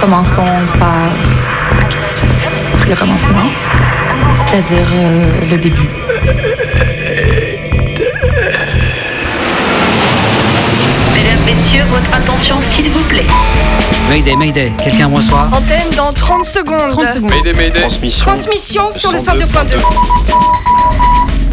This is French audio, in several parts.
Commençons par le commencement, c'est-à-dire euh, le début. Mesdames, Messieurs, votre attention s'il vous plaît. Mayday, Mayday, quelqu'un me reçoit Antenne dans 30 secondes. 30 secondes. Mayday, Mayday. Transmission. Transmission sur le 102.2.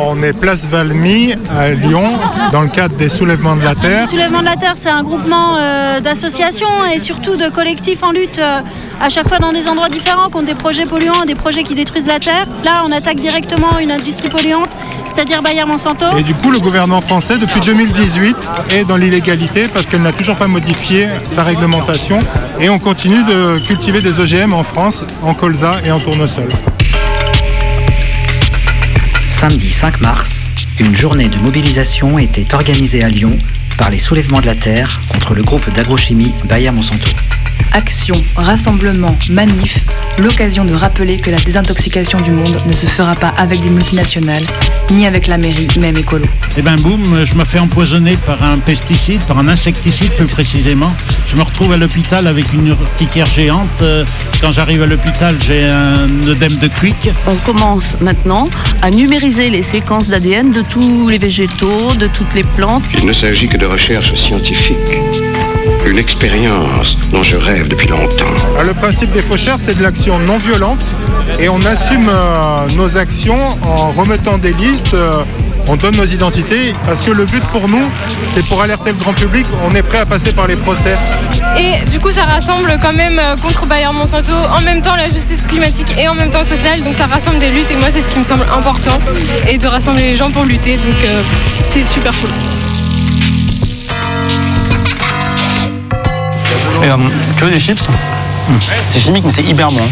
On est place Valmy à Lyon dans le cadre des soulèvements de la terre. Soulèvement de la Terre, c'est un groupement euh, d'associations et surtout de collectifs en lutte euh, à chaque fois dans des endroits différents, contre des projets polluants, des projets qui détruisent la terre. Là, on attaque directement une industrie polluante, c'est-à-dire Bayer Monsanto. Et du coup, le gouvernement français, depuis 2018, est dans l'illégalité parce qu'elle n'a toujours pas modifié sa réglementation. Et on continue de cultiver des OGM en France, en colza et en tournesol. Samedi 5 mars, une journée de mobilisation était organisée à Lyon par les soulèvements de la terre contre le groupe d'agrochimie Bayer Monsanto. Action, rassemblement, manif, l'occasion de rappeler que la désintoxication du monde ne se fera pas avec des multinationales, ni avec la mairie, même écolo. Et ben boum, je me fais empoisonner par un pesticide, par un insecticide plus précisément. Je me retrouve à l'hôpital avec une urticaire géante. Euh, Quand j'arrive à l'hôpital, j'ai un œdème de quick. On commence maintenant à numériser les séquences d'ADN de tous les végétaux, de toutes les plantes. Il ne s'agit que de recherche scientifique. Une expérience dont je rêve depuis longtemps. Alors, le principe des faucheurs, c'est de l'action non violente et on assume euh, nos actions en remettant des listes. euh, on donne nos identités parce que le but pour nous, c'est pour alerter le grand public. On est prêt à passer par les procès. Et du coup, ça rassemble quand même euh, contre Bayer Monsanto, en même temps la justice climatique et en même temps sociale. Donc ça rassemble des luttes et moi, c'est ce qui me semble important. Et de rassembler les gens pour lutter. Donc euh, c'est super cool. Et, euh, des chips? C'est chimique, mais c'est hyper bon.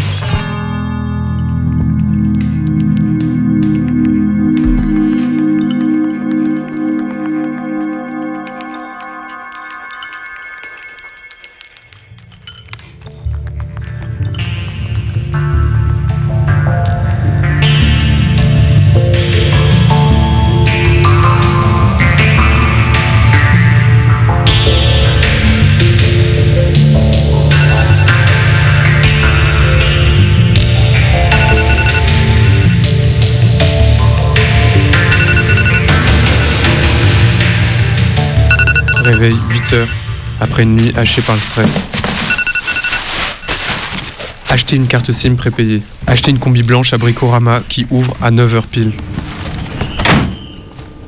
Après une nuit hachée par le stress. Acheter une carte SIM prépayée. Acheter une combi blanche à Bricorama qui ouvre à 9h pile.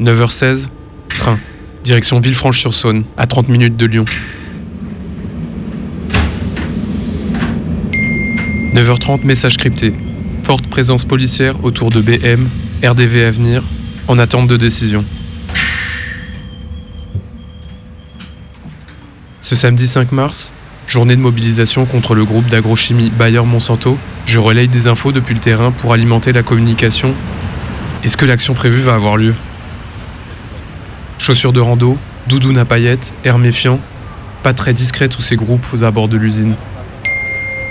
9h16, train. Direction Villefranche-sur-Saône, à 30 minutes de Lyon. 9h30, message crypté. Forte présence policière autour de BM, RDV à venir, en attente de décision. Ce samedi 5 mars, journée de mobilisation contre le groupe d'agrochimie Bayer Monsanto, je relaye des infos depuis le terrain pour alimenter la communication. Est-ce que l'action prévue va avoir lieu? Chaussures de rando, doudoune à paillettes, air méfiant, pas très discret tous ces groupes aux abords de l'usine.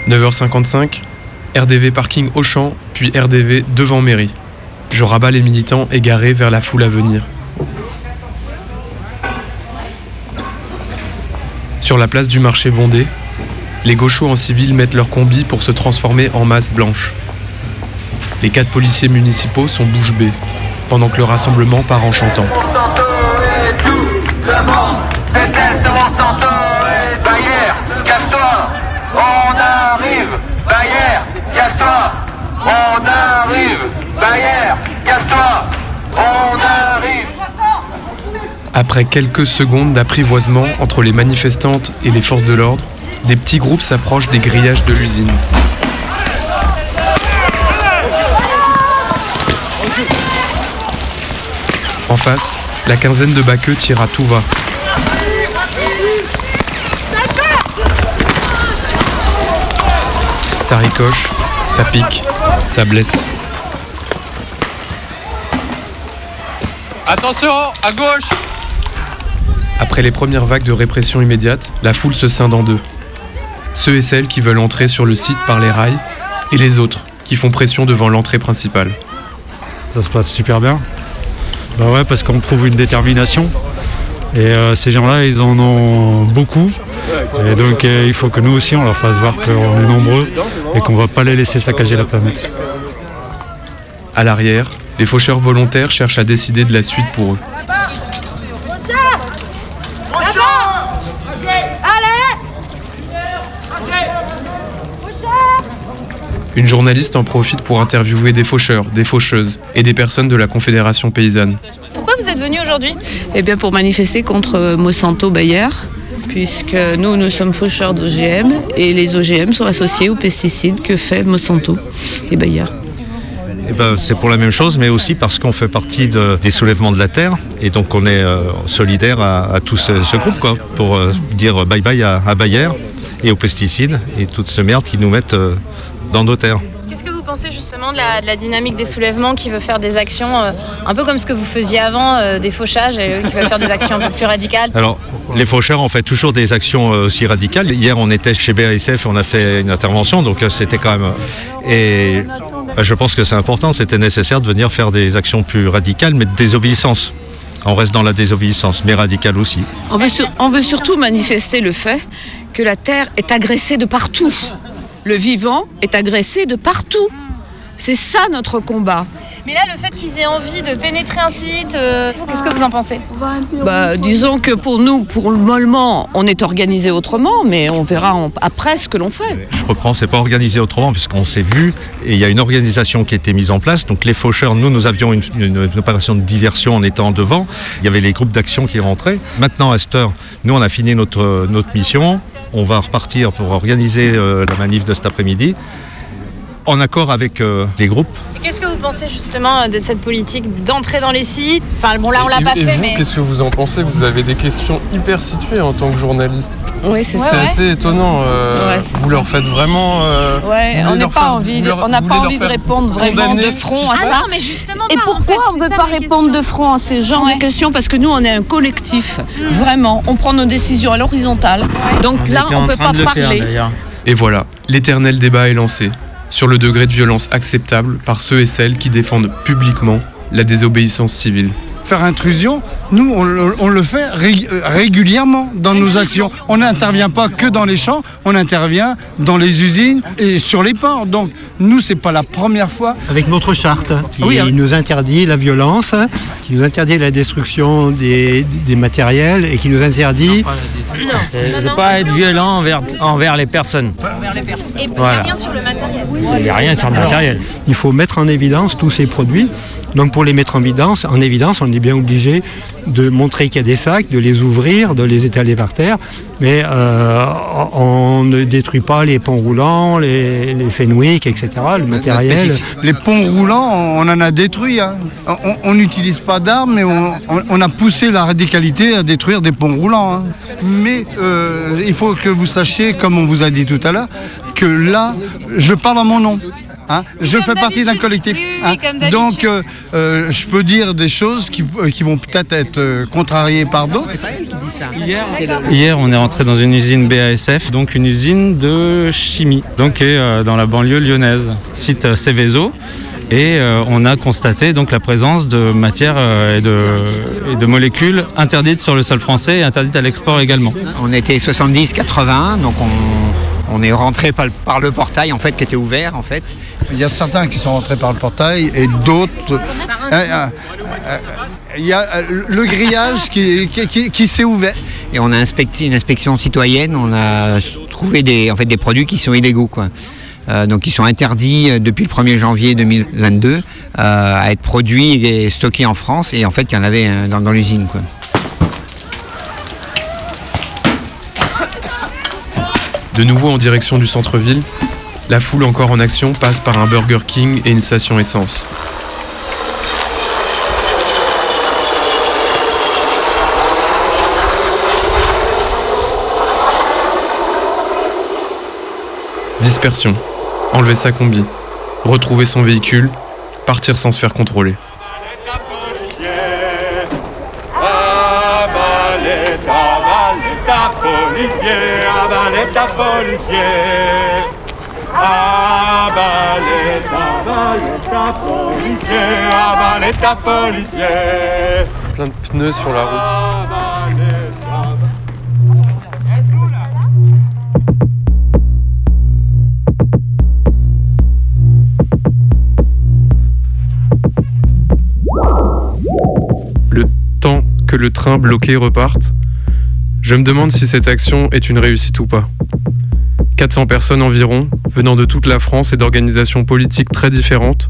9h55, RDV parking Auchan, puis RDV devant mairie. Je rabats les militants égarés vers la foule à venir. Sur la place du marché bondé, les gauchos en civil mettent leur combi pour se transformer en masse blanche. Les quatre policiers municipaux sont bouche bée, pendant que le rassemblement part en chantant. Après quelques secondes d'apprivoisement entre les manifestantes et les forces de l'ordre, des petits groupes s'approchent des grillages de l'usine. En face, la quinzaine de Baqueux tire à tout va. Ça ricoche, ça pique, ça blesse. Attention, à gauche après les premières vagues de répression immédiate, la foule se scinde en deux. Ceux et celles qui veulent entrer sur le site par les rails et les autres qui font pression devant l'entrée principale. Ça se passe super bien. Bah ouais, parce qu'on trouve une détermination. Et euh, ces gens-là, ils en ont beaucoup. Et donc euh, il faut que nous aussi, on leur fasse voir qu'on est nombreux et qu'on va pas les laisser saccager la planète. À l'arrière, les faucheurs volontaires cherchent à décider de la suite pour eux. Une journaliste en profite pour interviewer des faucheurs, des faucheuses et des personnes de la Confédération paysanne. Pourquoi vous êtes venu aujourd'hui? Eh bien pour manifester contre Monsanto Bayer, puisque nous, nous sommes faucheurs d'OGM et les OGM sont associés aux pesticides que fait Monsanto et Bayer. Eh ben, c'est pour la même chose, mais aussi parce qu'on fait partie de- des soulèvements de la terre et donc on est euh, solidaire à, à tout ce, ce groupe quoi, pour euh, dire bye bye à, à Bayer et aux pesticides et toute ce merde qu'ils nous mettent euh, dans nos terres. Qu'est-ce que vous pensez justement de la, de la dynamique des soulèvements qui veut faire des actions euh, un peu comme ce que vous faisiez avant, euh, des fauchages, et qui veulent faire des actions un peu plus radicales? Alors, les faucheurs ont fait toujours des actions euh, aussi radicales. Hier, on était chez BASF, on a fait une intervention, donc c'était quand même. Et euh, je pense que c'est important, c'était nécessaire de venir faire des actions plus radicales, mais de désobéissance. On reste dans la désobéissance, mais radicale aussi. On veut, sur- on veut surtout manifester le fait que la Terre est agressée de partout. Le vivant est agressé de partout. C'est ça notre combat. Mais là, le fait qu'ils aient envie de pénétrer un site, euh, qu'est-ce que vous en pensez? Bah, disons que pour nous, pour le moment, on est organisé autrement, mais on verra en- après ce que l'on fait. Je reprends, c'est pas organisé autrement puisqu'on s'est vu et il y a une organisation qui a été mise en place. Donc les faucheurs, nous, nous avions une, une- une opération de diversion en étant devant. Il y avait les groupes d'action qui rentraient. Maintenant, à cette heure, nous, on a fini notre, notre mission. On va repartir pour organiser euh, la manif de cet après-midi en accord avec euh, les groupes. Et Qu'est-ce que vous pensez justement euh, de cette politique d'entrer dans les sites? Enfin, bon, là, on l'a pas et fait, vous, mais. qu'est-ce que vous en pensez? Vous avez des questions hyper situées en tant que journaliste. Oui, c'est C'est ça. assez étonnant. euh, Ouais, c'est vous ça. leur faites vraiment. euh, Ouais, on n'a pas faire- envie, de- leur- on n'a pas envie de répondre vraiment de front à se ça. passe. mais justement Et pas, en pourquoi fait, on ne c'est veut pas répondre de front à ces genres de questions? Parce que nous, on est un collectif. Vraiment, on prend nos décisions à l'horizontale. Donc là, on ne peut pas parler. Et voilà, l'éternel débat est lancé sur le degré de violence acceptable par ceux et celles qui défendent publiquement la désobéissance civile. Faire intrusion, nous, on, le- on le fait ré- euh, régulièrement dans nos actions. On n'intervient pas que dans les champs, on intervient dans les usines et sur les ports. Donc, nous, c'est pas la première fois. Avec notre charte qui Oui, nous interdit la violence, qui nous interdit la destruction des, des matériels et qui nous interdit de ne pas être violent envers, envers les personnes. Et il n'y a rien sur le matériel. Il n'y a rien sur le Alors, matériel. Il faut mettre en évidence tous ces produits. Donc pour les mettre en évidence, en évidence, on est bien obligé de montrer qu'il y a des sacs, de les ouvrir, de les étaler par terre. Mais euh, on ne détruit pas les ponts roulants, les, les Fenwick, etc. Le matériel. Les ponts roulants, on en a détruit. hein. On- n'utilise pas d'armes, mais on, a poussé la radicalité à détruire des ponts roulants. hein. Mais euh, il faut que vous sachiez, comme on vous a dit tout à l'heure, que là, je parle en mon nom. Hein. Je fais partie d'un collectif. hein. Donc, euh, euh, je peux dire des choses qui, euh, qui vont peut-être être contrariées par d'autres. Hier, on est rentré dans une usine BASF, donc une usine de chimie, donc qui est euh, dans la banlieue lyonnaise, site Céveso. Et euh, on a constaté donc la présence de matières euh, et, de, et de molécules interdites sur le sol français et interdites à l'export également. On était 70-80, donc on, on est rentré par, le- par le portail en fait qui était ouvert en fait. Il y a certains qui sont rentrés par le portail et d'autres. euh, euh, euh, Il y a euh, le grillage qui, qui- qui- qui s'est ouvert. Et on a inspecté une inspection citoyenne, on a trouvé des, en fait, des produits qui sont illégaux. Quoi. Euh, donc ils sont interdits euh, depuis le 1er janvier 2022 euh, à être produits et stockés en France. Et en fait, il y en avait dans, dans l'usine. quoi. De nouveau en direction du centre-ville, la foule encore en action passe par un Burger King et une station essence. Dispersion. enlever sa combi, retrouver son véhicule, partir sans se faire contrôler. Plein de pneus sur la route. Le temps que le train bloqué reparte, je me demande si cette action est une réussite ou pas. 400 personnes environ, venant de toute la France et d'organisations politiques très différentes,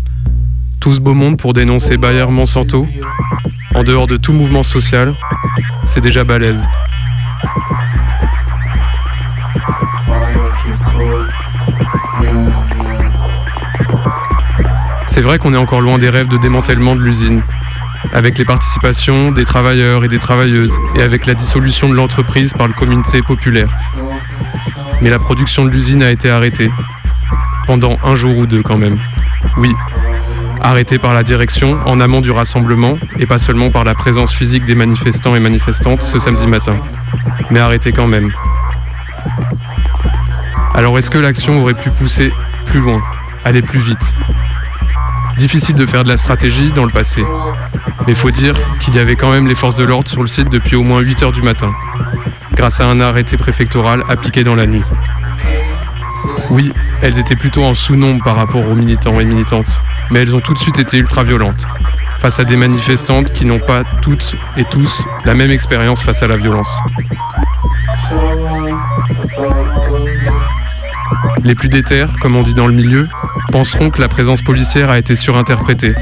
tous beau monde pour dénoncer Bayer Monsanto, en dehors de tout mouvement social, c'est déjà balèze. C'est vrai qu'on est encore loin des rêves de démantèlement de l'usine, avec les participations des travailleurs et des travailleuses, et avec la dissolution de l'entreprise par le comité populaire. Mais la production de l'usine a été arrêtée, pendant un jour ou deux quand même. Oui, arrêtée par la direction en amont du rassemblement, et pas seulement par la présence physique des manifestants et manifestantes ce samedi matin, mais arrêtée quand même. Alors est-ce que l'action aurait pu pousser plus loin, aller plus vite? Difficile de faire de la stratégie dans le passé. Mais faut dire qu'il y avait quand même les forces de l'ordre sur le site depuis au moins 8 heures du matin, grâce à un arrêté préfectoral appliqué dans la nuit. Oui, elles étaient plutôt en sous-nombre par rapport aux militants et militantes, mais elles ont tout de suite été ultra violentes, face à des manifestantes qui n'ont pas toutes et tous la même expérience face à la violence. Les plus déterres, comme on dit dans le milieu, penseront que la présence policière a été surinterprétée,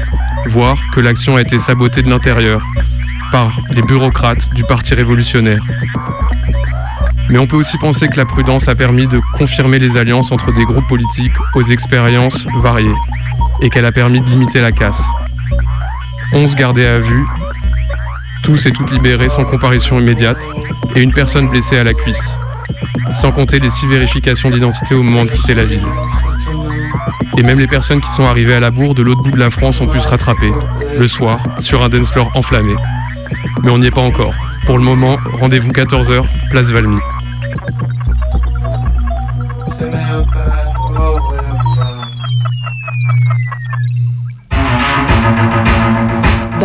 voire que l'action a été sabotée de l'intérieur par les bureaucrates du Parti révolutionnaire. Mais on peut aussi penser que la prudence a permis de confirmer les alliances entre des groupes politiques aux expériences variées, et qu'elle a permis de limiter la casse. 11 gardés à vue, tous et toutes libérés sans comparution immédiate, et une personne blessée à la cuisse, sans compter les six vérifications d'identité au moment de quitter la ville. Et même les personnes qui sont arrivées à la bourre de l'autre bout de la France ont pu se rattraper, le soir, sur un dance floor enflammé. Mais on n'y est pas encore. Pour le moment, rendez-vous 14h, place Valmy.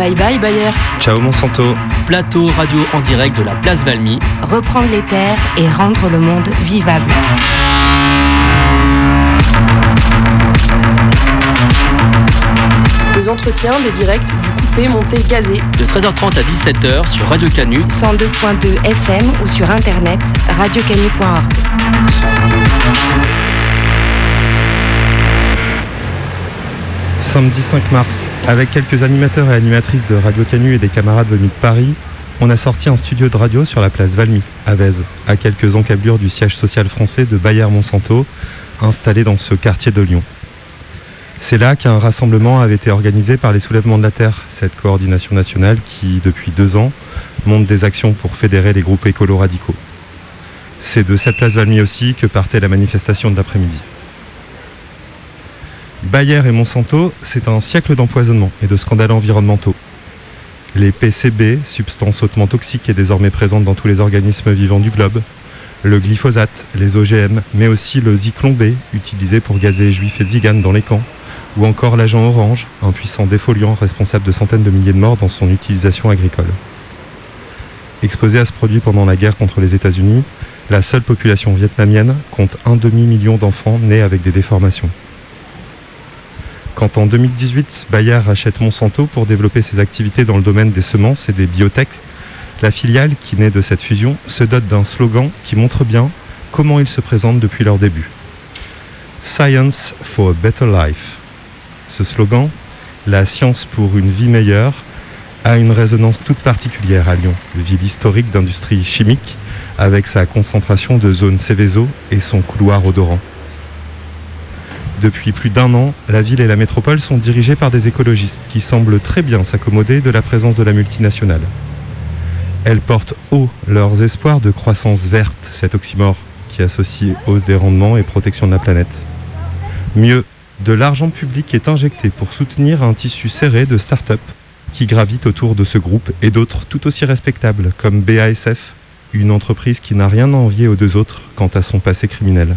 Bye bye Bayer. Ciao Monsanto. Plateau radio en direct de la place Valmy. Reprendre les terres et rendre le monde vivable. Des entretiens, des directs, du coupé, monté, gazé. De 13h30 à 17h sur Radio Canu. 102.2 FM ou sur internet radiocanu.org. Samedi 5 mars, avec quelques animateurs et animatrices de Radio Canu et des camarades venus de Paris, on a sorti un studio de radio sur la place Valmy, à Vèze, à quelques encablures du siège social français de Bayer-Monsanto, installé dans ce quartier de Lyon. C'est là qu'un rassemblement avait été organisé par les Soulèvements de la Terre, cette coordination nationale qui, depuis deux ans, monte des actions pour fédérer les groupes écolos radicaux. C'est de cette place Valmy aussi que partait la manifestation de l'après-midi. Bayer et Monsanto, c'est un siècle d'empoisonnement et de scandales environnementaux. Les PCB, substances hautement toxiques et désormais présentes dans tous les organismes vivants du globe, le glyphosate, les OGM, mais aussi le zyklon B, utilisé pour gazer juifs et tziganes dans les camps, ou encore l'agent orange, un puissant défoliant responsable de centaines de milliers de morts dans son utilisation agricole. Exposé à ce produit pendant la guerre contre les États-Unis, la seule population vietnamienne compte un demi-million d'enfants nés avec des déformations. Quand en 2018, Bayer rachète Monsanto pour développer ses activités dans le domaine des semences et des biotech, la filiale qui naît de cette fusion se dote d'un slogan qui montre bien comment ils se présentent depuis leur début. Science for a Better Life. Ce slogan, la science pour une vie meilleure, a une résonance toute particulière à Lyon, ville historique d'industrie chimique, avec sa concentration de zones Céveso et son couloir odorant. Depuis plus d'un an, la ville et la métropole sont dirigées par des écologistes qui semblent très bien s'accommoder de la présence de la multinationale. Elles portent haut leurs espoirs de croissance verte, cet oxymore qui associe hausse des rendements et protection de la planète. Mieux, de l'argent public est injecté pour soutenir un tissu serré de start-up qui gravitent autour de ce groupe et d'autres tout aussi respectables, comme BASF, une entreprise qui n'a rien à envier aux deux autres quant à son passé criminel.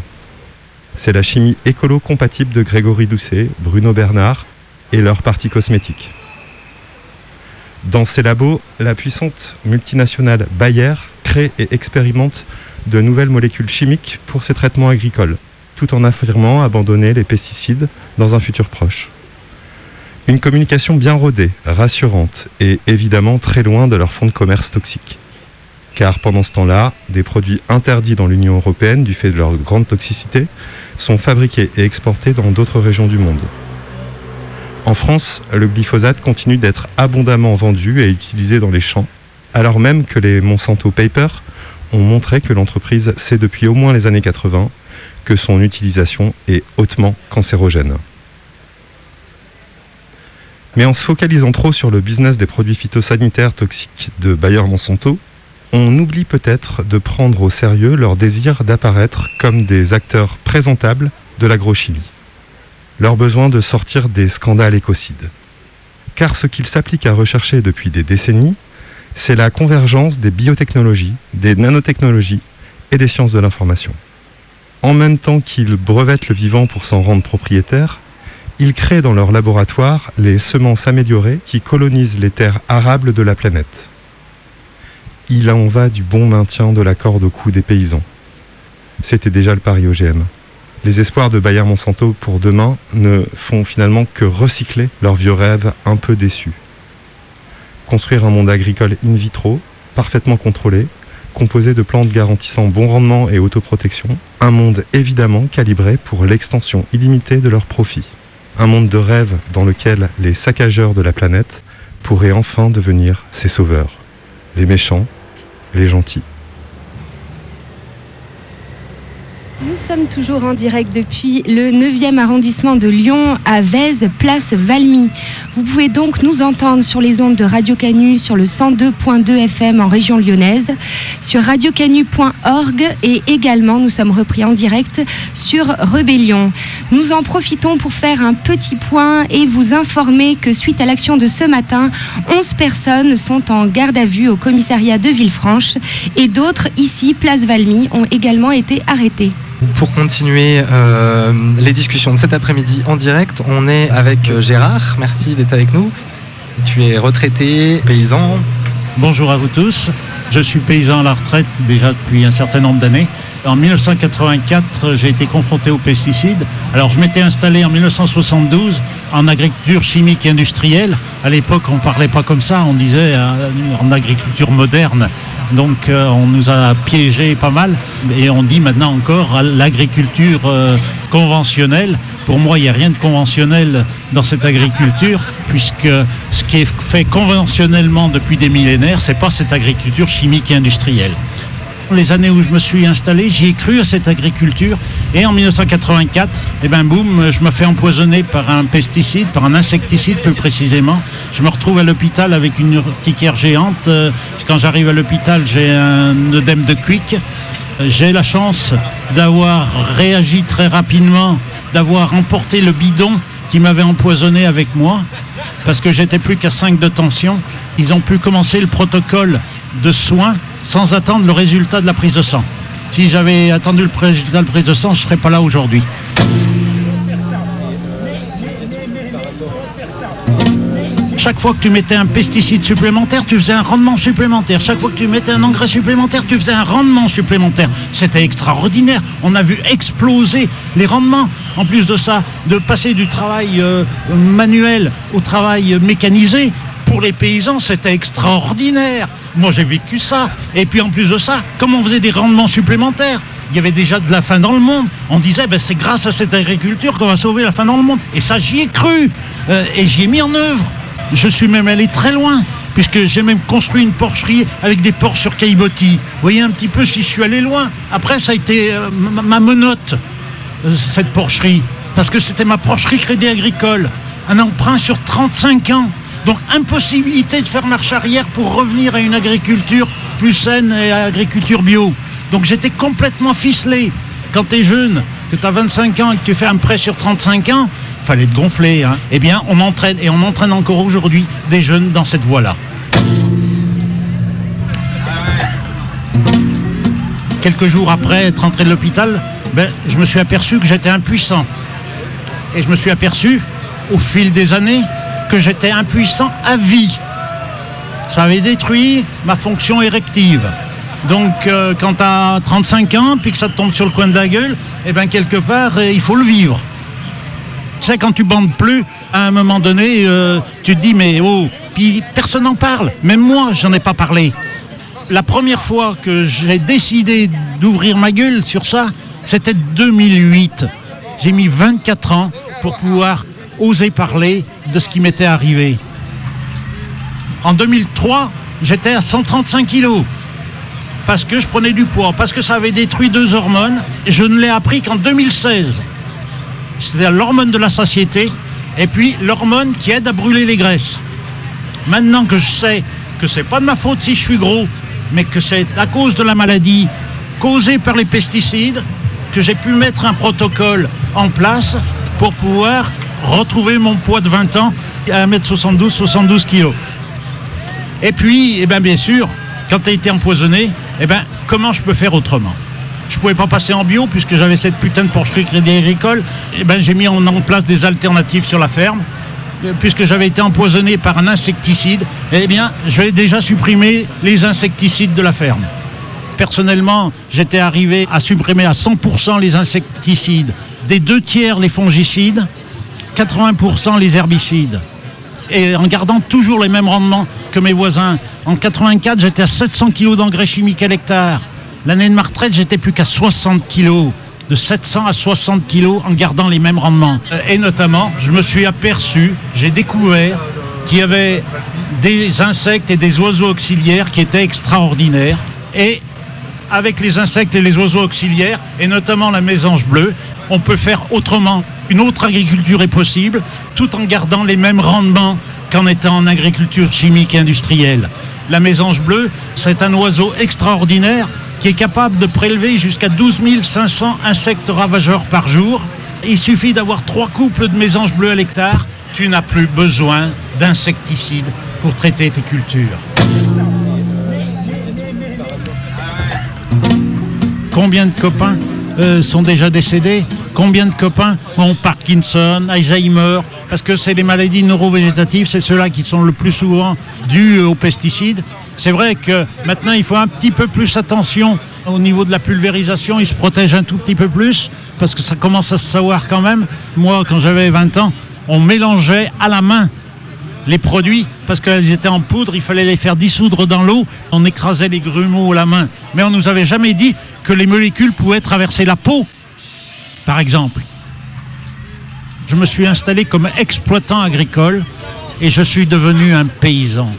C'est la chimie écolo-compatible de Grégory Doucet, Bruno Bernard et leur partie cosmétique. Dans ces labos, la puissante multinationale Bayer crée et expérimente de nouvelles molécules chimiques pour ses traitements agricoles, tout en affirmant abandonner les pesticides dans un futur proche. Une communication bien rodée, rassurante et évidemment très loin de leur fonds de commerce toxique. Car pendant ce temps-là, des produits interdits dans l'Union européenne du fait de leur grande toxicité sont fabriqués et exportés dans d'autres régions du monde. En France, le glyphosate continue d'être abondamment vendu et utilisé dans les champs, alors même que les Monsanto Papers ont montré que l'entreprise sait depuis au moins les années 80 que son utilisation est hautement cancérogène. Mais en se focalisant trop sur le business des produits phytosanitaires toxiques de Bayer Monsanto, on oublie peut-être de prendre au sérieux leur désir d'apparaître comme des acteurs présentables de l'agrochimie. Leur besoin de sortir des scandales écocides. Car ce qu'ils s'appliquent à rechercher depuis des décennies, c'est la convergence des biotechnologies, des nanotechnologies et des sciences de l'information. En même temps qu'ils brevettent le vivant pour s'en rendre propriétaires, ils créent dans leur laboratoire les semences améliorées qui colonisent les terres arables de la planète. Il en va du bon maintien de la corde au cou des paysans. C'était déjà le pari OGM. Les espoirs de Bayer Monsanto pour demain ne font finalement que recycler leurs vieux rêves un peu déçus. Construire un monde agricole in vitro, parfaitement contrôlé, composé de plantes garantissant bon rendement et autoprotection, un monde évidemment calibré pour l'extension illimitée de leurs profits. Un monde de rêve dans lequel les saccageurs de la planète pourraient enfin devenir ses sauveurs. Les méchants, les gentils. Nous sommes toujours en direct depuis le 9e arrondissement de Lyon à Vèze, place Valmy. Vous pouvez donc nous entendre sur les ondes de Radio Canu sur le 102.2 FM en région lyonnaise, sur radiocanu.org et également nous sommes repris en direct sur Rebellion. Nous en profitons pour faire un petit point et vous informer que suite à l'action de ce matin, 11 personnes sont en garde à vue au commissariat de Villefranche et d'autres ici, place Valmy, ont également été arrêtées. Pour continuer euh, les discussions de cet après-midi en direct, on est avec euh, Gérard. Merci d'être avec nous. Tu es retraité, paysan. Bonjour à vous tous. Je suis paysan à la retraite déjà depuis un certain nombre d'années. En 1984, j'ai été confronté aux pesticides. Alors, je m'étais installé en 1972 en agriculture chimique et industrielle. À l'époque, on ne parlait pas comme ça, on disait euh, en agriculture moderne. Donc, euh, on nous a piégés pas mal. Et on dit maintenant encore l'agriculture euh, conventionnelle. Pour moi, il n'y a rien de conventionnel dans cette agriculture, puisque ce qui est fait conventionnellement depuis des millénaires, c'est pas cette agriculture chimique et industrielle. Les années où je me suis installé, j'y ai cru à cette agriculture. Et en 1984, eh ben boum, je me fais empoisonner par un pesticide, par un insecticide plus précisément. Je me retrouve à l'hôpital avec une urticaire géante. Euh, Quand j'arrive à l'hôpital, j'ai un œdème de Quick. J'ai la chance d'avoir réagi très rapidement, d'avoir emporté le bidon qui m'avait empoisonné avec moi, parce que j'étais plus qu'à 5 de tension. Ils ont pu commencer le protocole de soins sans attendre le résultat de la prise de sang. Si j'avais attendu le résultat de la prise de sang, je ne serais pas là aujourd'hui. Chaque fois que tu mettais un pesticide supplémentaire, tu faisais un rendement supplémentaire. Chaque fois que tu mettais un engrais supplémentaire, tu faisais un rendement supplémentaire. C'était extraordinaire. On a vu exploser les rendements. En plus de ça, de passer du travail euh, manuel au travail mécanisé, pour les paysans, c'était extraordinaire. Moi, j'ai vécu ça. Et puis en plus de ça, comme on faisait des rendements supplémentaires, il y avait déjà de la faim dans le monde. On disait, ben, c'est grâce à cette agriculture qu'on va sauver la faim dans le monde. Et ça, j'y ai cru. Euh, et j'y ai mis en œuvre. Je suis même allé très loin, puisque j'ai même construit une porcherie avec des porcs sur caillebotis. Vous voyez un petit peu si je suis allé loin. Après, ça a été euh, ma, ma menotte, euh, cette porcherie, parce que c'était ma porcherie crédit agricole. Un emprunt sur 35 ans. Donc impossibilité de faire marche arrière pour revenir à une agriculture plus saine et à agriculture bio. Donc j'étais complètement ficelé. Quand tu es jeune, que tu as 25 ans et que tu fais un prêt sur 35 ans, fallait te gonfler. Hein. Eh bien, on entraîne et on entraîne encore aujourd'hui des jeunes dans cette voie-là. Quelques jours après être entré de l'hôpital, ben, je me suis aperçu que j'étais impuissant. Et je me suis aperçu, au fil des années, que j'étais impuissant à vie. Ça avait détruit ma fonction érective. Donc euh, quand tu as 35 ans, puis que ça te tombe sur le coin de la gueule, eh bien quelque part, euh, il faut le vivre. Tu sais, quand tu bandes plus, à un moment donné, euh, tu te dis, mais oh, puis personne n'en parle. Même moi, j'en ai pas parlé. La première fois que j'ai décidé d'ouvrir ma gueule sur ça, c'était 2008. J'ai mis 24 ans pour pouvoir oser parler de ce qui m'était arrivé. En 2003, j'étais à 135 kilos parce que je prenais du poids, parce que ça avait détruit deux hormones. Et je ne l'ai appris qu'en 2016. C'est-à-dire l'hormone de la satiété et puis l'hormone qui aide à brûler les graisses. Maintenant que je sais que c'est pas de ma faute si je suis gros, mais que c'est à cause de la maladie causée par les pesticides que j'ai pu mettre un protocole en place pour pouvoir retrouver mon poids de 20 ans à 1m72, 72 kg. Et puis, eh bien, bien sûr, quand tu as été empoisonné, eh ben, comment je peux faire autrement? Je ne pouvais pas passer en bio puisque j'avais cette putain de Porsche Crédit Agricole. Eh ben, j'ai mis en, place des alternatives sur la ferme. Euh, Puisque j'avais été empoisonné par un insecticide, bien, je vais déjà supprimer les insecticides de la ferme. Personnellement, j'étais arrivé à supprimer à 100% les insecticides, des deux tiers les fongicides, 80% les herbicides. Et en gardant toujours les mêmes rendements que mes voisins. En 84, j'étais à 700 kg d'engrais chimiques à l'hectare. L'année de ma retraite, j'étais plus qu'à 60 kg. De 700 à 60 kg en gardant les mêmes rendements. Euh, Et notamment, je me suis aperçu, j'ai découvert qu'il y avait des insectes et des oiseaux auxiliaires qui étaient extraordinaires. Et avec les insectes et les oiseaux auxiliaires, et notamment la mésange bleue, on peut faire autrement. Une autre agriculture est possible, tout en gardant les mêmes rendements qu'en étant en agriculture chimique et industrielle. La mésange bleue, c'est un oiseau extraordinaire qui est capable de prélever jusqu'à 12 500 insectes ravageurs par jour. Il suffit d'avoir trois couples de mésanges bleues à l'hectare, tu n'as plus besoin d'insecticides pour traiter tes cultures. Combien de copains euh, sont déjà décédés? Combien de copains ont Parkinson, Alzheimer Parce que c'est les maladies neurovégétatives, c'est ceux-là qui sont le plus souvent dus aux pesticides. C'est vrai que maintenant, il faut un petit peu plus attention au niveau de la pulvérisation. Ils se protègent un tout petit peu plus parce que ça commence à se savoir quand même. Moi, quand j'avais 20 ans, on mélangeait à la main les produits parce qu'elles étaient en poudre, il fallait les faire dissoudre dans l'eau. On écrasait les grumeaux à la main. Mais on nous avait jamais dit que les molécules pouvaient traverser la peau, par exemple. Je me suis installé comme exploitant agricole et je suis devenu un paysan.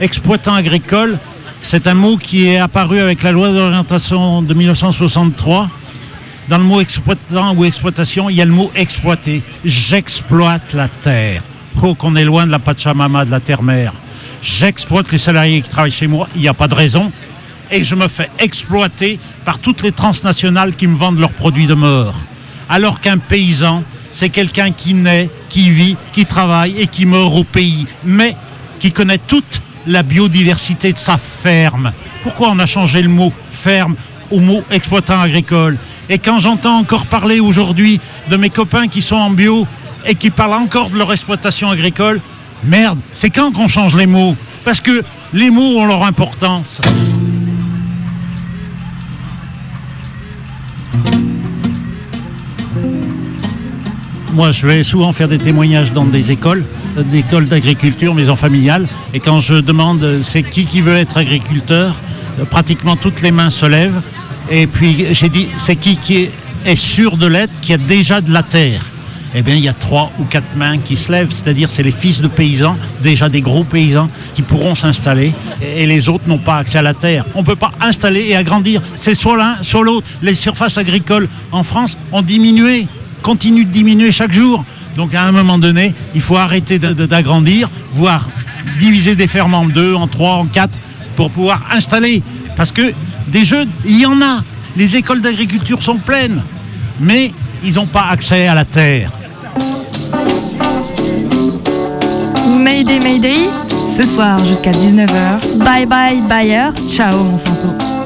Exploitant agricole, c'est un mot qui est apparu avec la loi d'orientation de 1963. Dans le mot exploitant ou exploitation, il y a le mot exploiter. J'exploite la terre. Oh, qu'on est loin de la Pachamama, de la terre-mère. J'exploite les salariés qui travaillent chez moi, il n'y a pas de raison. Et je me fais exploiter par toutes les transnationales qui me vendent leurs produits de mort. Alors qu'un paysan, c'est quelqu'un qui naît, qui vit, qui travaille et qui meurt au pays, mais qui connaît toute la biodiversité de sa ferme. Pourquoi on a changé le mot ferme au mot exploitant agricole? Et quand j'entends encore parler aujourd'hui de mes copains qui sont en bio et qui parlent encore de leur exploitation agricole, merde, c'est quand qu'on change les mots? Parce que les mots ont leur importance. Moi, je vais souvent faire des témoignages dans des écoles, des écoles d'agriculture, maison familiale. Et quand je demande euh, c'est qui qui veut être agriculteur, euh, pratiquement toutes les mains se lèvent. Et puis j'ai dit c'est qui qui est sûr de l'être, qui a déjà de la terre. Eh bien, il y a trois ou quatre mains qui se lèvent, c'est-à-dire c'est les fils de paysans, déjà des gros paysans, qui pourront s'installer, et les autres n'ont pas accès à la terre. On ne peut pas installer et agrandir. C'est soit l'un, soit l'autre. Les surfaces agricoles en France ont diminué, continuent de diminuer chaque jour. Donc à un moment donné, il faut arrêter d'agrandir, voire diviser des fermes en deux, en trois, en quatre, pour pouvoir installer. Parce que des jeunes, il y en a. Les écoles d'agriculture sont pleines. mais ils n'ont pas accès à la terre. Mayday Mayday, ce soir jusqu'à 19h. Bye bye Bayer, ciao Monsanto.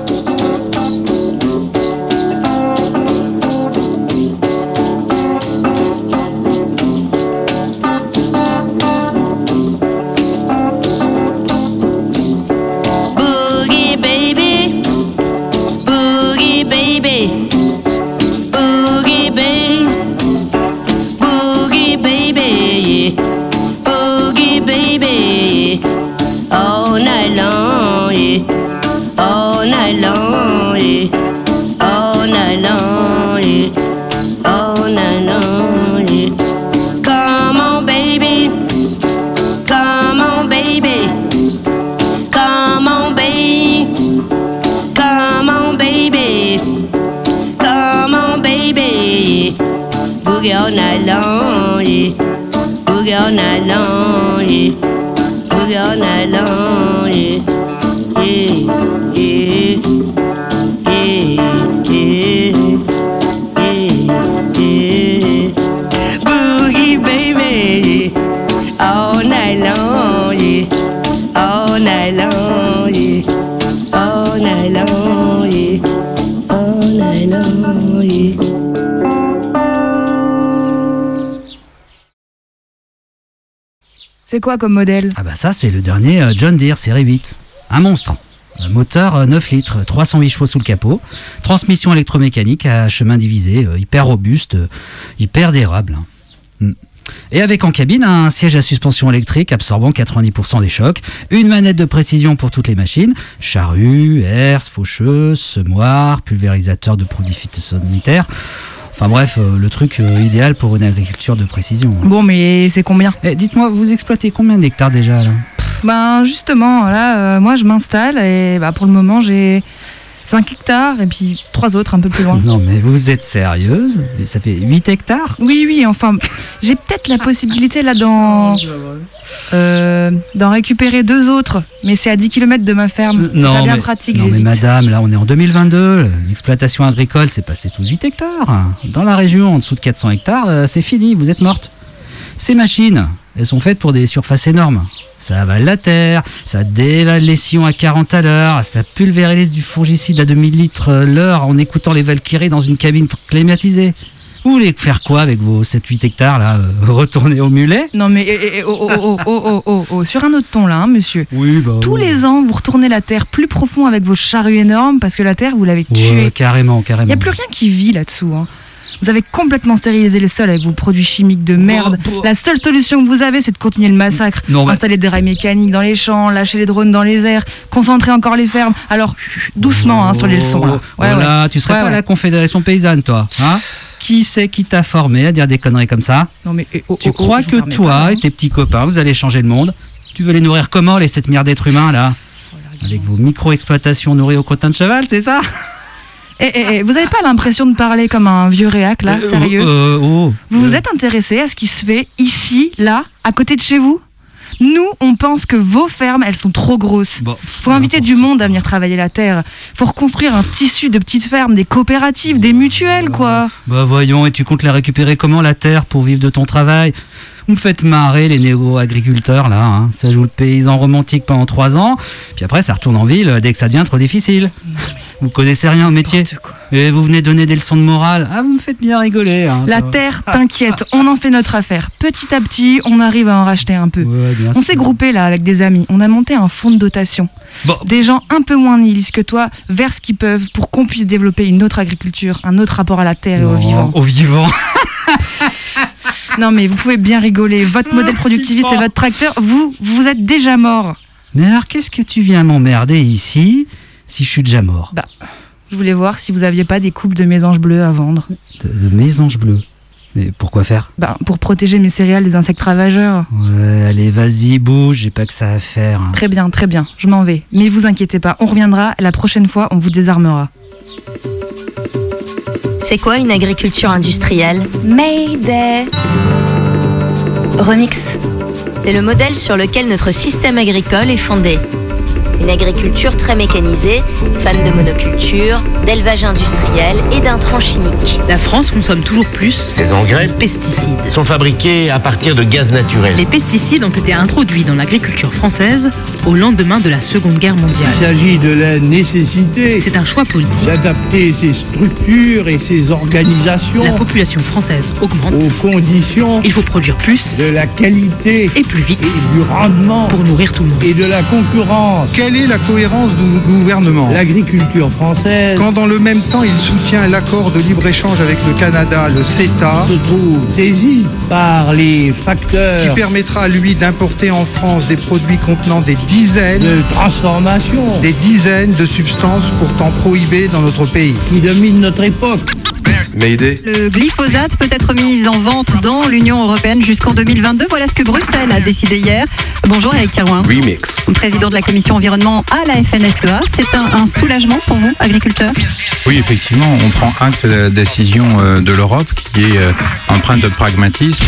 C'est quoi comme modèle Ah bah ça c'est le dernier euh, John Deere série 8. Un monstre. Moteur euh, 9 litres, 308 chevaux sous le capot, transmission électromécanique à chemin divisé, euh, hyper robuste, euh, hyper dérable. Hmm. Et avec en cabine un siège à suspension électrique absorbant 90% des chocs, une manette de précision pour toutes les machines, charrue, herse, faucheuse, semoir, pulvérisateur de produits phytosanitaires. Enfin bref, euh, le truc euh, idéal pour une agriculture de précision. Bon, mais c'est combien? Eh, Dites-moi, vous exploitez combien d'hectares déjà là? Ben justement, là, euh, moi je m'installe et bah, pour le moment j'ai 5 hectares et puis trois autres un peu plus loin. Non mais vous êtes sérieuse? Ça fait 8 hectares? Oui, oui, enfin, j'ai peut-être la possibilité là d'en euh, d'en récupérer deux autres, mais c'est à 10 km de ma ferme. C'est pas bien mais, pratique, non mais madame, là on est en 2022, l'exploitation agricole c'est passé tout 8 hectares. Dans la région en dessous de 400 hectares, euh, c'est fini, vous êtes morte. Ces machines, elles sont faites pour des surfaces énormes. Ça avale la terre, ça dévale les sillons à 40 à l'heure, ça pulvérise du fongicide à 2000 litres euh, l'heure en écoutant les Valkyries dans une cabine pour climatiser. Vous voulez faire quoi avec vos 7-8 hectares là euh, Retourner au mulet? Non mais eh, eh, oh, oh, oh, oh, oh, oh, oh, sur un autre ton là, hein, monsieur. Oui, bah. Tous les ans, vous retournez la terre plus profond avec vos charrues énormes parce que la terre, vous l'avez tuée. Ouais, carrément, Il carrément. n'y a plus rien qui vit là-dessous. hein. Vous avez complètement stérilisé les sols avec vos produits chimiques de merde. La seule solution que vous avez, c'est de continuer le massacre. Non, Installer des rails mécaniques dans les champs, lâcher les drones dans les airs, concentrer encore les fermes. Alors, doucement hein, sur les leçons. Là. Ouais, voilà, ouais. tu serais Ouais, pas à la Confédération paysanne, toi hein? Qui c'est qui t'a formé à dire des conneries comme ça? Non mais oh, Tu oh, oh, crois que toi pas, hein. et tes petits copains, vous allez changer le monde? Tu veux les nourrir comment, les 7 milliards d'êtres humains, là? Avec vos micro-exploitations nourries au crottin de cheval, c'est ça? Eh, eh, eh, vous avez pas l'impression de parler comme un vieux réac là, Euh, sérieux euh, oh. Vous vous êtes intéressé à ce qui se fait ici, là, à côté de chez vous Nous, on pense que vos fermes, elles sont trop grosses. Faut inviter du monde à venir travailler la terre. Faut reconstruire un tissu de petites fermes, des coopératives, des mutuelles, quoi. Bah voyons, et tu comptes la récupérer comment, la terre, pour vivre de ton travail? Vous me faites marrer, les néo-agriculteurs, là. hein. Ça joue le paysan romantique pendant 3 ans, puis après, ça retourne en ville dès que ça devient trop difficile. Vous connaissez rien au métier Et vous venez donner des leçons de morale Ah, vous me faites bien rigoler. hein, La terre, t'inquiète, on en fait notre affaire. Petit à petit, on arrive à en racheter un peu. on s'est groupé là avec des amis. On a monté un fonds de dotation. Des gens un peu moins nihilistes que toi versent ce qu'ils peuvent pour qu'on puisse développer une autre agriculture, un autre rapport à la terre et au vivant. Au vivant. Non mais vous pouvez bien rigoler. Votre modèle productiviste et votre tracteur, vous, vous êtes déjà mort. Mais alors, qu'est-ce que tu viens m'emmerder ici? Si je suis déjà mort Bah, je voulais voir si vous aviez pas des coupes de mésanges bleus à vendre. de, de mésanges bleus. Mais pourquoi faire? Bah, pour protéger mes céréales des insectes ravageurs. Ouais, allez, vas-y, bouge, j'ai pas que ça à faire. hein. Très bien, très bien, je m'en vais. Mais vous inquiétez pas, on reviendra. La prochaine fois, on vous désarmera. C'est quoi une agriculture industrielle? Mayday. Remix. C'est le modèle sur lequel notre système agricole est fondé. Une agriculture très mécanisée, fan de monoculture, d'élevage industriel et d'intrants chimiques. La France consomme toujours plus Ces engrais de pesticides. sont fabriqués à partir de gaz naturel. Les pesticides ont été introduits dans l'agriculture française au lendemain de la Seconde Guerre mondiale. Il s'agit de la nécessité C'est un choix politique. d'adapter ces structures et ces organisations La population française augmente. aux conditions Il faut produire plus de la qualité et plus vite et du rendement pour nourrir tout le monde. et de la concurrence. Quelle est la cohérence du gouvernement L'agriculture française quand dans le même temps il soutient l'accord de libre-échange avec le Canada, le CETA, se trouve saisie par les qui facteurs permettra à lui d'importer en France des produits contenant des dizaines, de transformation des dizaines de substances pourtant prohibées dans notre pays. qui dominent notre époque. Mayday. Le glyphosate peut être mis en vente dans l'Union européenne jusqu'en 2022. Voilà ce que Bruxelles a décidé hier. Bonjour Eric Thirouin. Remix. Président de la commission environnement à la FNSEA. C'est un, un soulagement pour vous, agriculteurs? Oui, effectivement, on prend acte de la décision euh, de l'Europe qui est euh, empreinte de pragmatisme.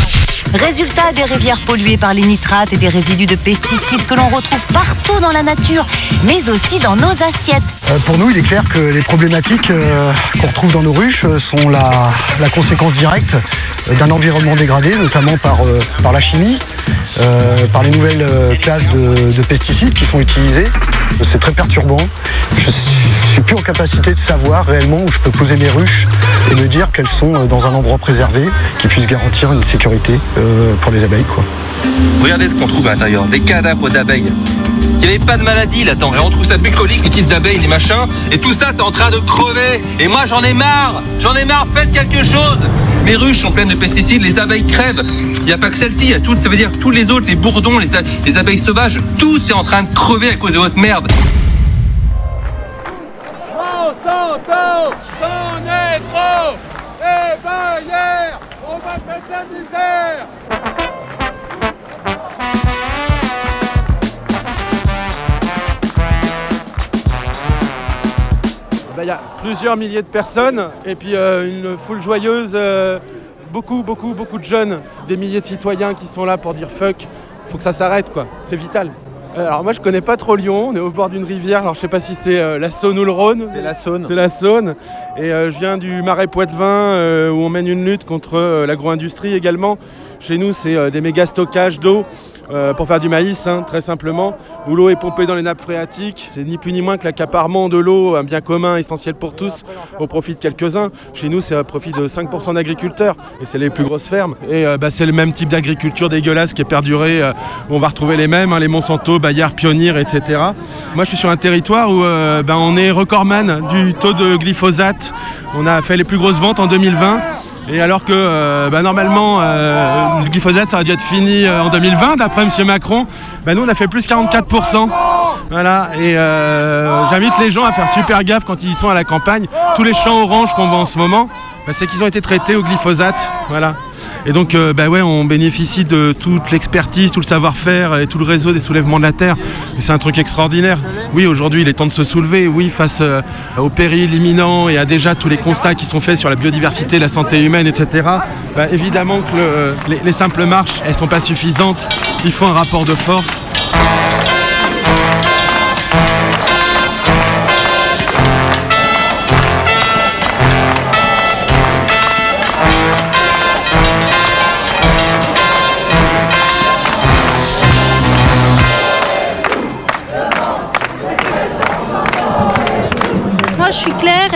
Résultat des rivières polluées par les nitrates et des résidus de pesticides que l'on retrouve partout dans la nature, mais aussi dans nos assiettes. Euh, Pour nous, il est clair que les problématiques euh, qu'on retrouve dans nos ruches euh, sont la, conséquence directe euh, d'un environnement dégradé, notamment par, euh, par la chimie, euh, par les nouvelles classes de, de pesticides qui sont utilisées. C'est très perturbant. Je suis plus en capacité de savoir réellement où je peux poser mes ruches et me dire qu'elles sont dans un endroit préservé qui puisse garantir une sécurité pour les abeilles. Quoi. Regardez ce qu'on trouve à l'intérieur, des cadavres d'abeilles. Il n'y avait pas de maladie là-dedans. Et on trouve ça bucolique, les petites abeilles, les machins. Et tout ça, c'est en train de crever. Et moi, j'en ai marre. J'en ai faites quelque chose. Mes ruches sont pleines de pesticides, les abeilles crèvent. Il n'y a pas que celle-ci, il y a toutes, ça veut dire tous les autres, les bourdons, les, abeilles sauvages. Tout est en train de crever à cause de votre merde. Ben, Il y a plusieurs milliers de personnes et puis euh, une foule joyeuse, euh, beaucoup, beaucoup, beaucoup de jeunes, des milliers de citoyens qui sont là pour dire fuck, faut que ça s'arrête quoi, c'est vital. Euh, Alors moi je connais pas trop Lyon, on est au bord d'une rivière, alors je sais pas si c'est euh, la Saône ou le Rhône. C'est la Saône. C'est la Saône. Et euh, je viens du Marais Poitevin euh, où on mène une lutte contre l'agro-industrie également. Chez nous c'est des méga stockages d'eau. Euh, pour faire du maïs, hein, très simplement, où l'eau est pompée dans les nappes phréatiques. C'est ni plus ni moins que l'accaparement de l'eau, un bien commun essentiel pour tous, au profit de quelques-uns. Chez nous, c'est au profit de 5% d'agriculteurs, et c'est les plus grosses fermes. Et euh, bah, c'est le même type d'agriculture dégueulasse qui est perduré, euh, où on va retrouver les mêmes, hein, les Monsanto, Bayard, Pionnier, etc. Moi, je suis sur un territoire où euh, bah, on est recordman du taux de glyphosate. On a fait les plus grosses ventes en 2020. Et alors que euh, bah, normalement euh, le glyphosate ça aurait dû être fini euh, en 2020 d'après M. Macron, bah, nous on a fait plus 44%. Voilà, et j'invite les gens à faire super gaffe quand ils sont à la campagne. Tous les champs oranges qu'on voit en ce moment, bah, c'est qu'ils ont été traités au glyphosate. Voilà. Et donc euh, bah ouais, on bénéficie de toute l'expertise, tout le savoir-faire et tout le réseau des soulèvements de la terre. C'est un truc extraordinaire. Oui, aujourd'hui, il est temps de se soulever. Oui, face euh, au péril imminent et à déjà tous les constats qui sont faits sur la biodiversité, la santé humaine, etc. Bah, évidemment que le- les, les simples marches, elles sont pas suffisantes. Il faut un rapport de force.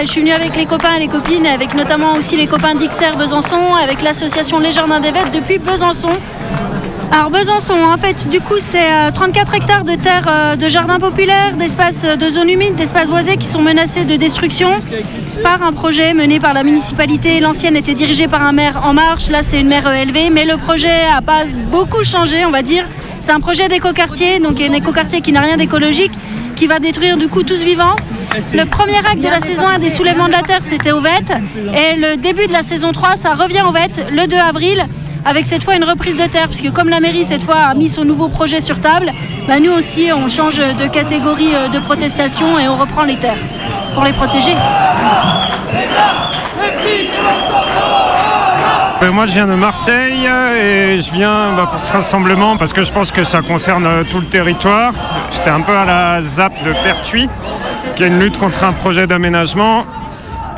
Je suis venue avec les copains et les copines, avec notamment aussi les copains d'XR Besançon, avec l'association Les Jardins des Vêtres depuis Besançon. Alors Besançon, en fait, du coup, c'est euh, 34 hectares de terres euh, de jardins populaires, d'espaces euh, de zones humides, d'espaces boisés qui sont menacés de destruction par un projet mené par la municipalité. L'ancienne était dirigée par un maire En Marche, là c'est une maire élevée, mais le projet n'a pas beaucoup changé, on va dire. C'est un projet d'écoquartier, donc un écoquartier qui n'a rien d'écologique, qui va détruire du coup tout ce vivant. Le premier acte de la saison 1 des soulèvements de la Terre, c'était au VET. Et le début de la saison 3, ça revient au VET le 2 avril, avec cette fois une reprise de terre, puisque comme la mairie cette fois a mis son nouveau projet sur table, bah, nous aussi on change de catégorie euh, de protestation et on reprend les terres pour les protéger. Ben, moi, je viens de Marseille et je viens bah, pour ce rassemblement parce que je pense que ça concerne euh, tout le territoire. J'étais un peu à la ZAP de Pertuis, qui est une lutte contre un projet d'aménagement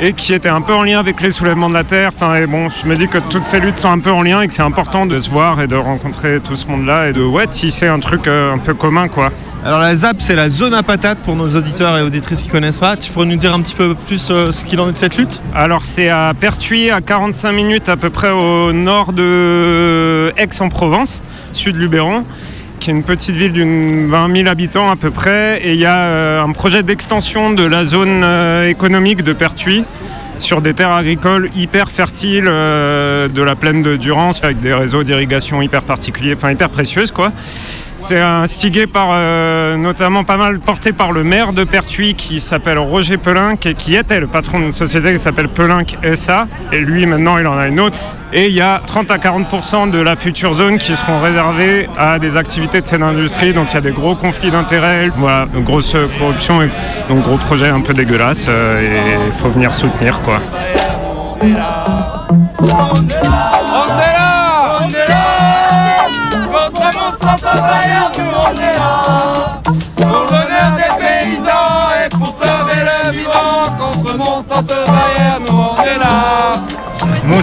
et qui était un peu en lien avec les soulèvements de la terre. Enfin, et bon, je me dis que toutes ces luttes sont un peu en lien et que c'est important de se voir et de rencontrer tout ce monde-là et de ouais, tisser un truc euh, un peu commun, quoi. Alors la ZAP, c'est la zone à patate pour nos auditeurs et auditrices qui connaissent pas. Tu pourrais nous dire un petit peu plus euh, ce qu'il en est de cette lutte? Alors c'est à Pertuis, à 45 minutes à peu près au nord de Aix-en-Provence, sud Luberon qui est une petite ville d'une 20 000 habitants à peu près. Et il y a euh, un projet d'extension de la zone euh, économique de Pertuis sur des terres agricoles hyper fertiles euh, de la plaine de Durance avec des réseaux d'irrigation hyper particuliers, enfin hyper précieuses quoi. C'est instigé par notamment pas mal porté par le maire de Pertuis qui s'appelle Roger Pelin et qui était le patron d'une société qui s'appelle Pelin SA et lui maintenant il en a une autre et il y a 30 à 40% de la future zone qui seront réservées à des activités de cette industrie. Donc il y a des gros conflits d'intérêts, voilà, grosse corruption, et donc gros projet un peu dégueulasse. euh, et il faut venir soutenir quoi. On est là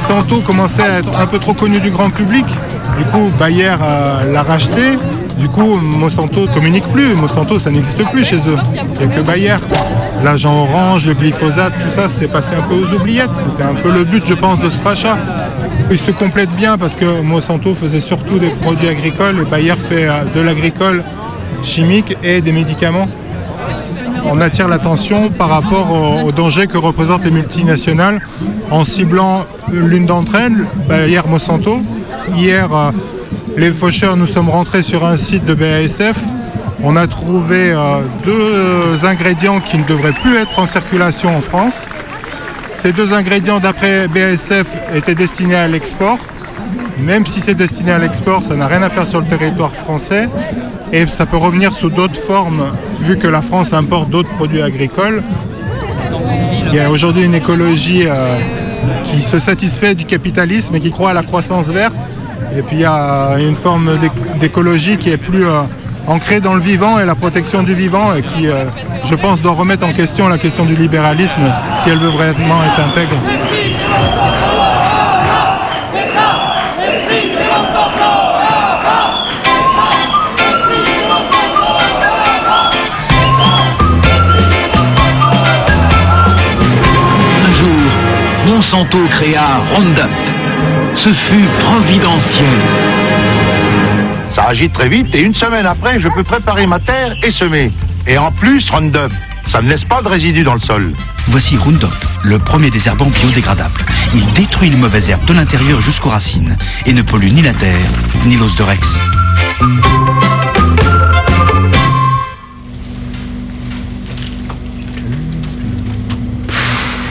Monsanto commençait à être un peu trop connu du grand public. Du coup, Bayer euh, l'a racheté. Du coup, Monsanto ne communique plus. Monsanto, ça n'existe plus chez eux. Il n'y a que Bayer. L'agent orange, le glyphosate, tout ça, c'est passé un peu aux oubliettes. C'était un peu le but, je pense, de ce rachat. Ils se complètent bien parce que Monsanto faisait surtout des produits agricoles et Bayer fait euh, de l'agricole chimique et des médicaments on attire l'attention par rapport au, au danger que représentent les multinationales en ciblant l'une d'entre elles, Bayer Monsanto. Hier, euh, les faucheurs, nous sommes rentrés sur un site de BASF. On a trouvé euh, deux ingrédients qui ne devraient plus être en circulation en France. Ces deux ingrédients, d'après BASF, étaient destinés à l'export. Même si c'est destiné à l'export, ça n'a rien à faire sur le territoire français. Et ça peut revenir sous d'autres formes, vu que la France importe d'autres produits agricoles. Il y a aujourd'hui une écologie euh, qui se satisfait du capitalisme et qui croit à la croissance verte. Et puis il y a une forme d'éc- d'écologie qui est plus euh, ancrée dans le vivant et la protection du vivant et qui, euh, je pense, doit remettre en question la question du libéralisme si elle veut vraiment être intègre. Monsanto créa Roundup. Ce fut providentiel. Ça agit très vite et une semaine après, je peux préparer ma terre et semer. Et en plus, Roundup, ça ne laisse pas de résidus dans le sol. Voici Roundup, le premier désherbant biodégradable. Il détruit les mauvaises herbes de l'intérieur jusqu'aux racines et ne pollue ni la terre, ni l'os de Rex.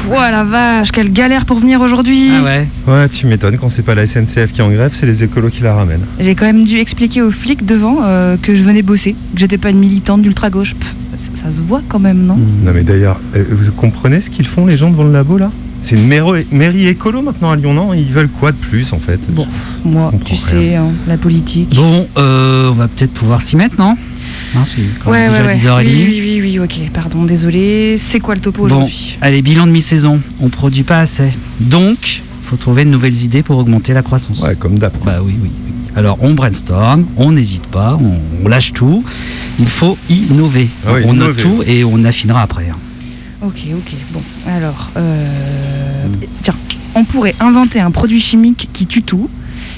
Oh la vache, quelle galère pour venir aujourd'hui. Ah ouais Ouais, tu m'étonnes, quand c'est pas la SNCF qui est en grève, c'est les écolos qui la ramènent. J'ai quand même dû expliquer aux flics devant euh, que je venais bosser, que j'étais pas une militante d'ultra-gauche. Pff, Ça, ça se voit quand même, non? Non mais d'ailleurs, euh, vous comprenez ce qu'ils font les gens devant le labo là? C'est une mairie, mairie écolo maintenant à Lyon, non? Ils veulent quoi de plus en fait? Bon, moi, tu sais, hein, la politique. Bon, euh, on va peut-être pouvoir s'y mettre, non? Hein, C'est quand même déjà 10h30. Oui, oui, oui, oui, ok, pardon, désolé. C'est quoi le topo Bon, aujourd'hui? allez, bilan de mi-saison. On produit pas assez. Donc, faut trouver de nouvelles idées pour augmenter la croissance. Ouais, comme d'hab. Bah oui, oui. oui. Alors, on brainstorm, on n'hésite pas, on, on lâche tout. Il faut innover. Ah oui, on note innover. tout et on affinera après. hein. Ok, ok, bon, alors, euh, tiens, on pourrait inventer un produit chimique qui tue tout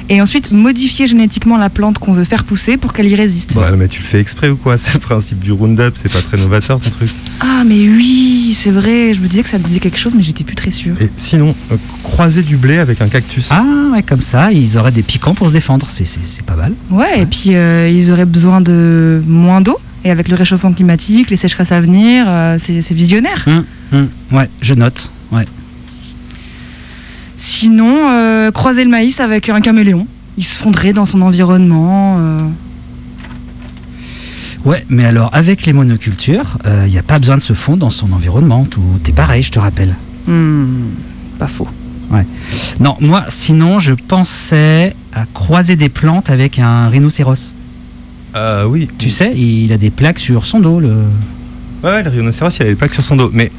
et ensuite modifier génétiquement la plante qu'on veut faire pousser pour qu'elle y résiste. Ouais, mais tu le fais exprès ou quoi? C'est le principe du Roundup, c'est pas très novateur ton truc. Ah, mais oui, c'est vrai, je me disais que ça me disait quelque chose, mais j'étais plus très sûre. Et sinon, euh, croiser du blé avec un cactus. Ah, ouais, comme ça, ils auraient des piquants pour se défendre. C'est- pas mal. Ouais, et puis euh, ils auraient besoin de moins d'eau. Et avec le réchauffement climatique, les sécheresses à venir, euh, c'est c'est visionnaire. Hum, hum, ouais, je note. Ouais. Sinon, euh, croiser le maïs avec un caméléon. Il se fondrait dans son environnement. euh. Ouais, mais alors avec les monocultures, il n'y a pas besoin de se fondre dans son environnement. Tout est pareil, je te rappelle. Hmm, pas faux. Ouais. Non, moi, sinon, je pensais à croiser des plantes avec un rhinocéros. Euh, oui. Tu sais, il a des plaques sur son dos. Le... Ouais, le rhinocéros, il a des plaques sur son dos. Mais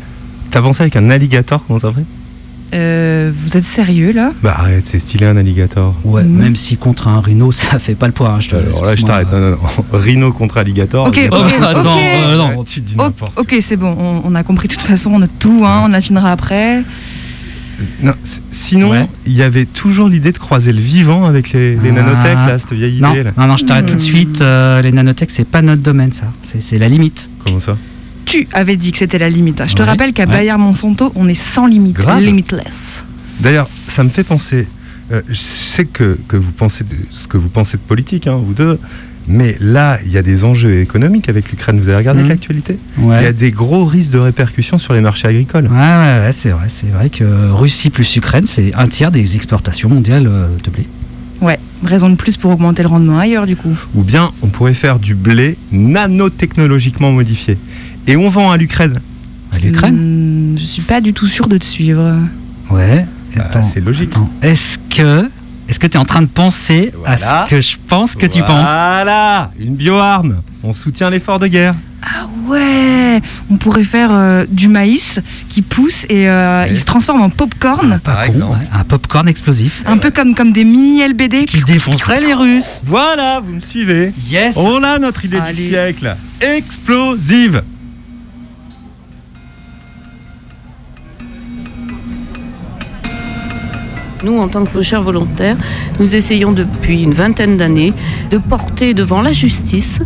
t'as pensé avec un alligator, comment ça ferait Euh, vous êtes sérieux là? Bah arrête, c'est stylé un alligator. Ouais, même si contre un rhino, ça fait pas le poids. hein, je te, Alors là, je t'arrête. Non, non, non. Rhino contre alligator. Ok, ok, Oh, attends, ok. euh, non. Tu dis n'importe ok, c'est bon, on, on a compris. De toute façon, on a tout, hein, on affinera après. Non, sinon, Ouais. il y avait toujours l'idée de croiser le vivant avec les, les Ah. nanotech, là, cette vieille Non, idée. Là. non, non, je t'arrête tout de suite. euh, les nanotech, c'est pas notre domaine, ça. C'est la limite. Comment ça? Tu avais dit que c'était la limite. hein. Je te Ouais, rappelle qu'à ouais. Bayer Monsanto, on est sans limite, Grave. limitless. D'ailleurs, ça me fait penser. euh, je sais que, que vous pensez de ce que vous pensez de politique, hein, vous deux. Mais là, il y a des enjeux économiques avec l'Ukraine. Vous avez regardé Mhm. l'actualité? Ouais. Il y a des gros risques de répercussions sur les marchés agricoles. Ouais, ouais, ouais, c'est vrai. C'est vrai que Russie plus Ukraine, c'est un tiers des exportations mondiales euh, de blé. Ouais, raison de plus pour augmenter le rendement ailleurs, du coup. Ou bien, on pourrait faire du blé nanotechnologiquement modifié. Et on vend à l'Ukraine. À l'Ukraine Hmm, je suis pas du tout sûr de te suivre. Ouais. Bah, c'est logique. attends. Est-ce que. Est-ce que tu es en train de penser Voilà. à ce que je pense que tu penses Voilà Une bioarme On soutient l'effort de guerre. Ah ouais On pourrait faire euh, du maïs qui pousse et euh, Ouais. il se transforme en popcorn. Pas Par con, exemple. ouais. Un popcorn explosif Un peu comme, comme des mini LBD. qui défoncerait les Russes. Voilà, vous me suivez Yes On a notre idée Allez. du siècle. Explosive Nous, en tant que faucheurs volontaires, nous essayons depuis une vingtaine d'années de porter devant la justice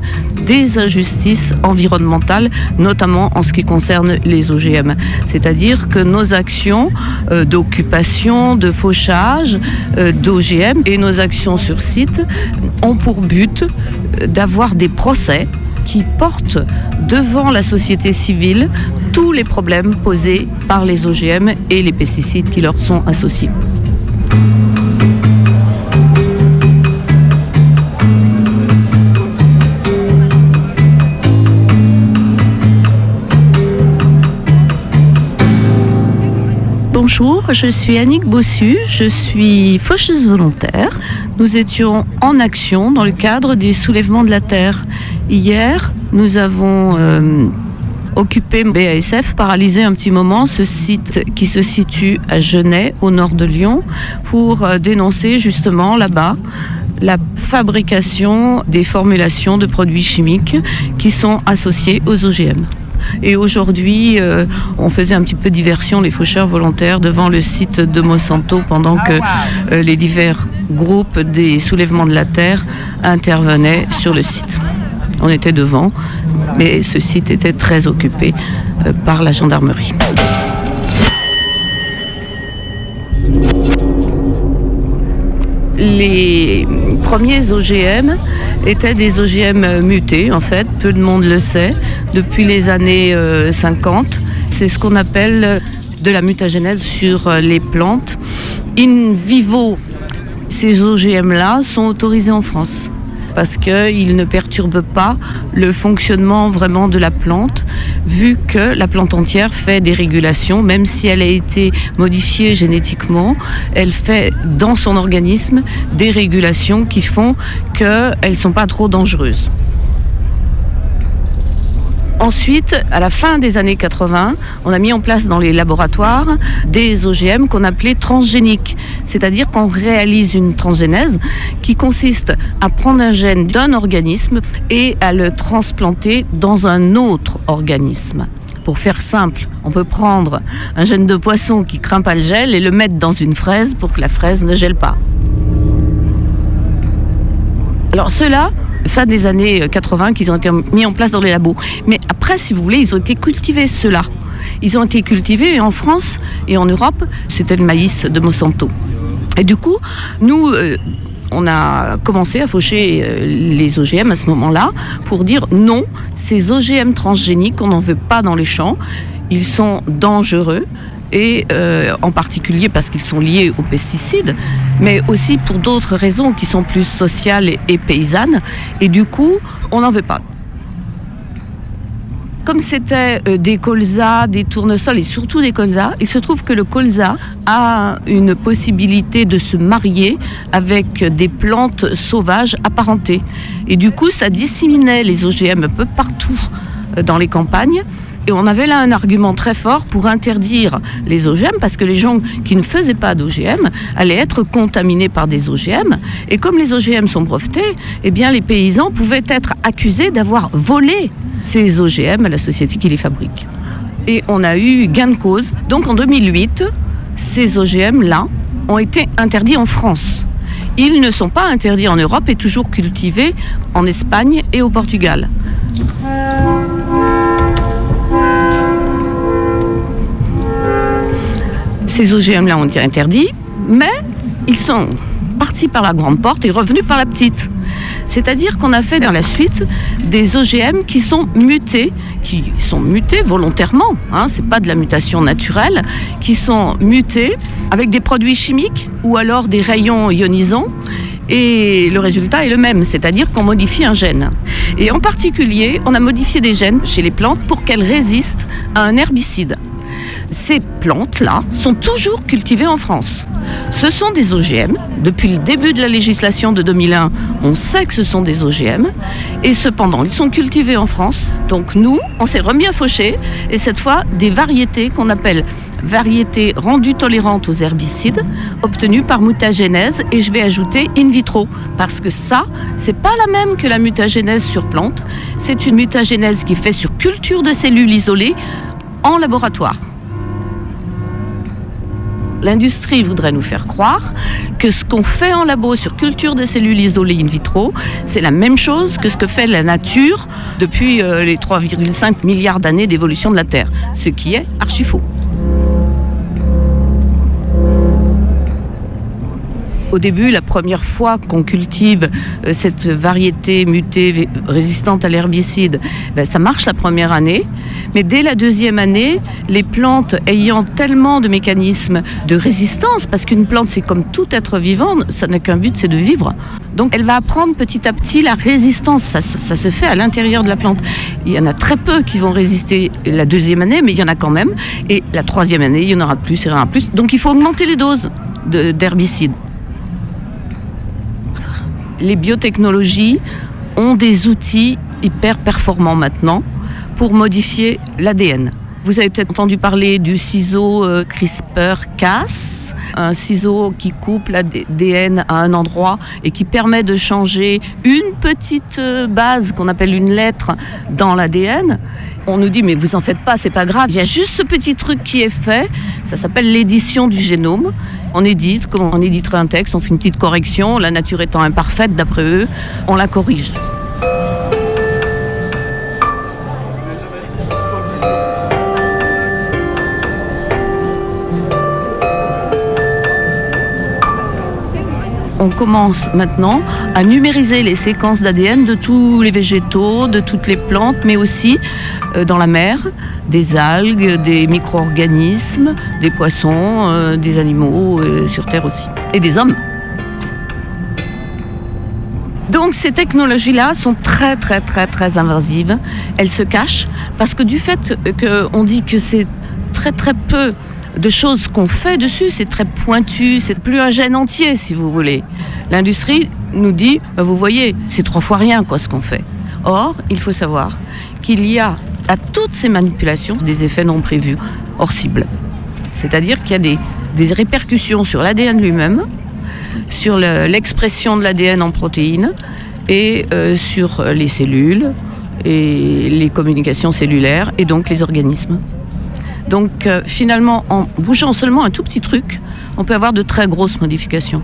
des injustices environnementales, notamment en ce qui concerne les OGM. C'est-à-dire que nos actions euh, d'occupation, de fauchage, euh, d'OGM et nos actions sur site ont pour but euh, d'avoir des procès qui portent devant la société civile tous les problèmes posés par les OGM et les pesticides qui leur sont associés. Bonjour, je suis Annick Bossu, je suis faucheuse volontaire. Nous étions en action dans le cadre des soulèvements de la terre. Hier, nous avons euh, occupé BASF, paralysé un petit moment ce site qui se situe à Genève, au nord de Lyon, pour euh, dénoncer justement là-bas la fabrication des formulations de produits chimiques qui sont associés aux OGM. Et aujourd'hui, euh, on faisait un petit peu diversion, les faucheurs volontaires, devant le site de Monsanto pendant que euh, les divers groupes des soulèvements de la terre intervenaient sur le site. On était devant, mais ce site était très occupé euh, par la gendarmerie. Les premiers OGM étaient des OGM mutés, en fait, peu de monde le sait, depuis les années euh, 50. C'est ce qu'on appelle de la mutagénèse sur euh, les plantes. In vivo, ces OGM-là sont autorisés en France parce qu'ils ne perturbent pas le fonctionnement vraiment de la plante, vu que la plante entière fait des régulations, même si elle a été modifiée génétiquement, elle fait dans son organisme des régulations qui font qu'elles ne sont pas trop dangereuses. Ensuite, à la fin des années 80, on a mis en place dans les laboratoires des OGM qu'on appelait transgéniques. C'est-à-dire qu'on réalise une transgénèse qui consiste à prendre un gène d'un organisme et à le transplanter dans un autre organisme. Pour faire simple, on peut prendre un gène de poisson qui craint pas le gel et le mettre dans une fraise pour que la fraise ne gèle pas. Alors ceux-là, fin des années 80, qu'ils ont été mis en place dans les labos. Mais après, si vous voulez, ils ont été cultivés, ceux-là. Ils ont été cultivés en France et en Europe, c'était le maïs de Monsanto. Et du coup, nous, euh, on a commencé à faucher euh, les OGM à ce moment-là pour dire non, ces OGM transgéniques, on n'en veut pas dans les champs, ils sont dangereux et euh, en particulier parce qu'ils sont liés aux pesticides, mais aussi pour d'autres raisons qui sont plus sociales et, paysannes. Et du coup, on n'en veut pas. comme c'était euh, des colzas, des tournesols et surtout des colzas, il se trouve que le colza a une possibilité de se marier avec des plantes sauvages apparentées. Et du coup, ça disséminait les OGM un peu partout euh, dans les campagnes. Et on avait là un argument très fort pour interdire les OGM parce que les gens qui ne faisaient pas d'OGM allaient être contaminés par des OGM. Et comme les OGM sont brevetés, eh bien les paysans pouvaient être accusés d'avoir volé ces OGM à la société qui les fabrique. Et on a eu gain de cause. Donc en 2008, ces OGM-là ont été interdits en France. Ils ne sont pas interdits en Europe et toujours cultivés en Espagne et au Portugal. Ces OGM-là ont été interdits, mais ils sont partis par la grande porte et revenus par la petite. C'est-à-dire qu'on a fait dans la suite des OGM qui sont mutés, qui sont mutés volontairement, hein, c'est pas de la mutation naturelle, qui sont mutés avec des produits chimiques ou alors des rayons ionisants. Et le résultat est le même, c'est-à-dire qu'on modifie un gène. Et en particulier, on a modifié des gènes chez les plantes pour qu'elles résistent à un herbicide ces plantes-là sont toujours cultivées en France. Ce sont des OGM. Depuis le début de la législation de 2001, on sait que ce sont des OGM. Et cependant, ils sont cultivés en France. Donc nous, on s'est remis à faucher. Et cette fois, des variétés qu'on appelle variétés rendues tolérantes aux herbicides, obtenues par mutagénèse. Et je vais ajouter in vitro. Parce que ça, c'est pas la même que la mutagénèse sur plante. C'est une mutagénèse qui est faite sur culture de cellules isolées en laboratoire l'industrie voudrait nous faire croire que ce qu'on fait en labo sur culture de cellules isolées in vitro, c'est la même chose que ce que fait la nature depuis euh, les 3,5 milliards d'années d'évolution de la Terre, ce qui est archi faux. Au début, la première fois qu'on cultive euh, cette variété mutée résistante à l'herbicide, ben, ça marche la première année. Mais dès la deuxième année, les plantes ayant tellement de mécanismes de résistance, parce qu'une plante c'est comme tout être vivant, ça n'a qu'un but, c'est de vivre. Donc elle va apprendre petit à petit la résistance. Ça, ça, se fait à l'intérieur de la plante. Il y en a très peu qui vont résister la deuxième année, mais il y en a quand même. Et la troisième année, il y en aura plus, il y en aura plus. Donc il faut augmenter les doses d'herbicides les biotechnologies ont des outils hyper performants maintenant pour modifier l'ADN. Vous avez peut-être entendu parler du ciseau euh, CRISPR-Cas, un ciseau qui coupe l'ADN à un endroit et qui permet de changer une petite euh, base qu'on appelle une lettre dans l'ADN. On nous dit mais vous en faites pas, c'est pas grave. Il y a juste ce petit truc qui est fait. Ça s'appelle l'édition du génome. On édite, comme on éditerait un texte, on fait une petite correction. La nature étant imparfaite d'après eux, on la corrige. On commence maintenant à numériser les séquences d'ADN de tous les végétaux, de toutes les plantes, mais aussi euh, dans la mer, des algues, des micro-organismes, des poissons, euh, des animaux euh, sur Terre aussi, et des hommes. Donc ces technologies-là sont très très très très invasives. Elles se cachent parce que du fait qu'on dit que c'est très très peu de choses qu'on fait dessus, c'est très pointu, c'est plus un gène entier si vous voulez. L'industrie nous dit, bah, vous voyez, c'est trois fois rien quoi ce qu'on fait. Or, il faut savoir qu'il y a à toutes ces manipulations des effets non prévus, hors cible. C'est-à-dire qu'il y a des, répercussions sur l'ADN lui-même, sur l'expression de l'ADN en protéines et euh, sur les cellules et les communications cellulaires et donc les organismes. Donc euh, finalement, en bougeant seulement un tout petit truc, on peut avoir de très grosses modifications.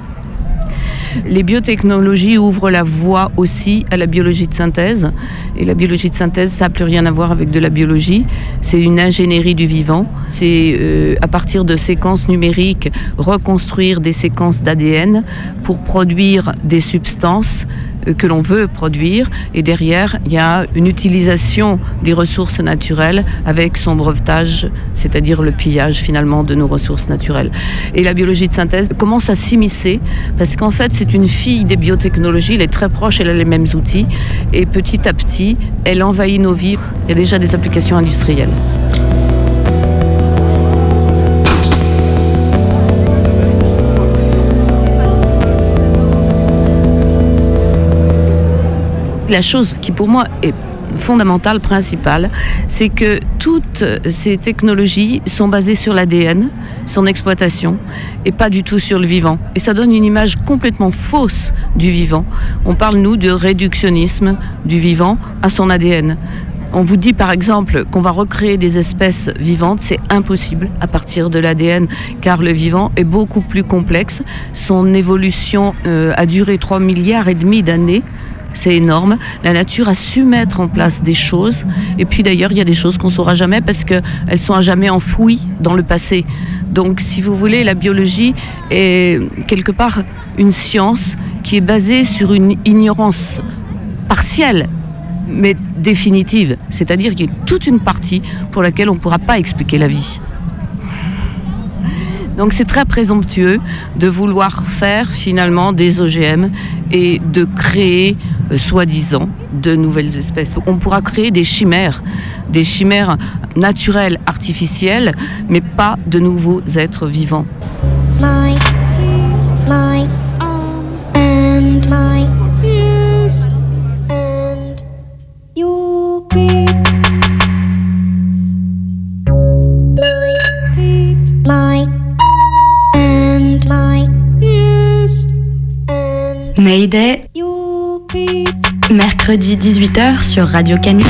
Les biotechnologies ouvrent la voie aussi à la biologie de synthèse. Et la biologie de synthèse, ça n'a plus rien à voir avec de la biologie. C'est une ingénierie du vivant. C'est euh, à partir de séquences numériques reconstruire des séquences d'ADN pour produire des substances que l'on veut produire. Et derrière, il y a une utilisation des ressources naturelles avec son brevetage, c'est-à-dire le pillage finalement de nos ressources naturelles. Et la biologie de synthèse commence à s'immiscer parce qu'en fait, c'est une fille des biotechnologies, elle est très proche, elle a les mêmes outils. Et petit à petit, elle envahit nos vies. Il y a déjà des applications industrielles. La chose qui pour moi est fondamentale, principale, c'est que toutes ces technologies sont basées sur l'ADN, son exploitation, et pas du tout sur le vivant. Et ça donne une image complètement fausse du vivant. On parle, nous, de réductionnisme du vivant à son ADN. On vous dit par exemple qu'on va recréer des espèces vivantes, c'est impossible à partir de l'ADN, car le vivant est beaucoup plus complexe. Son évolution euh, a duré 3 milliards et demi d'années. C'est énorme. La nature a su mettre en place des choses. Et puis d'ailleurs, il y a des choses qu'on ne saura jamais parce qu'elles sont à jamais enfouies dans le passé. Donc, si vous voulez, la biologie est quelque part une science qui est basée sur une ignorance partielle mais définitive. C'est-à-dire qu'il y a toute une partie pour laquelle on ne pourra pas expliquer la vie. Donc c'est très présomptueux de vouloir faire finalement des OGM et de créer, euh, soi-disant, de nouvelles espèces. On pourra créer des chimères, des chimères naturelles, artificielles, mais pas de nouveaux êtres vivants. My, and my and your Mayday, mercredi 18h sur Radio Canu.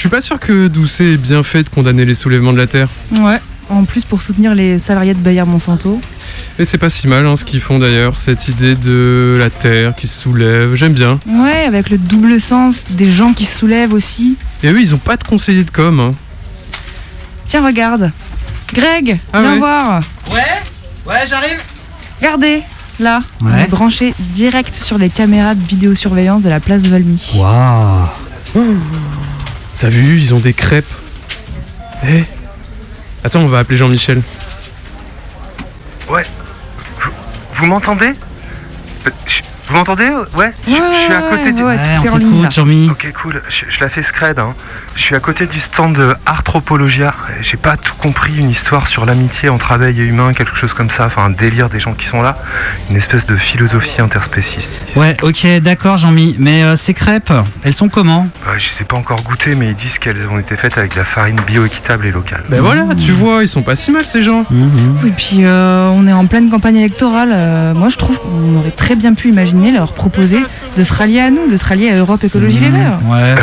Je suis pas sûr que Doucet ait bien fait de condamner les soulèvements de la Terre. Ouais, en plus pour soutenir les salariés de Bayer Monsanto. Et c'est pas si mal hein, ce qu'ils font d'ailleurs, cette idée de la Terre qui se soulève, j'aime bien. Ouais, avec le double sens des gens qui se soulèvent aussi. Et eux, ils ont pas de conseiller de com. hein. Tiens, regarde. Greg, Ah viens ouais voir. Ouais Ouais, j'arrive Regardez, là, on Ouais. est branché direct sur les caméras de vidéosurveillance de la place Valmy. Waouh T'as vu, ils ont des crêpes. Eh Attends, on va appeler Jean-Michel. Ouais. Vous, m'entendez? Euh, Vous m'entendez? Ouais, je, je suis à côté du. Ouais. Ok, cool. Je, je la fais scred. Hein. Je suis à côté du stand de Arthropologia. J'ai pas tout compris. Une histoire sur l'amitié entre abeilles et humains, quelque chose comme ça. Enfin, un délire des gens qui sont là. Une espèce de philosophie interspéciste. Ouais, ok, d'accord, Jean-Mi. Mais euh, ces crêpes, elles sont comment? Ouais, je les ai pas encore goûtées, mais ils disent qu'elles ont été faites avec de la farine bioéquitable et locale. Ben voilà, tu vois, ils sont pas si mal ces gens. Et puis euh, on est en pleine campagne électorale. euh, moi je trouve qu'on aurait très bien pu imaginer leur proposer de se rallier à nous, de se rallier à Europe Écologie Les Verts. Ouais. Euh,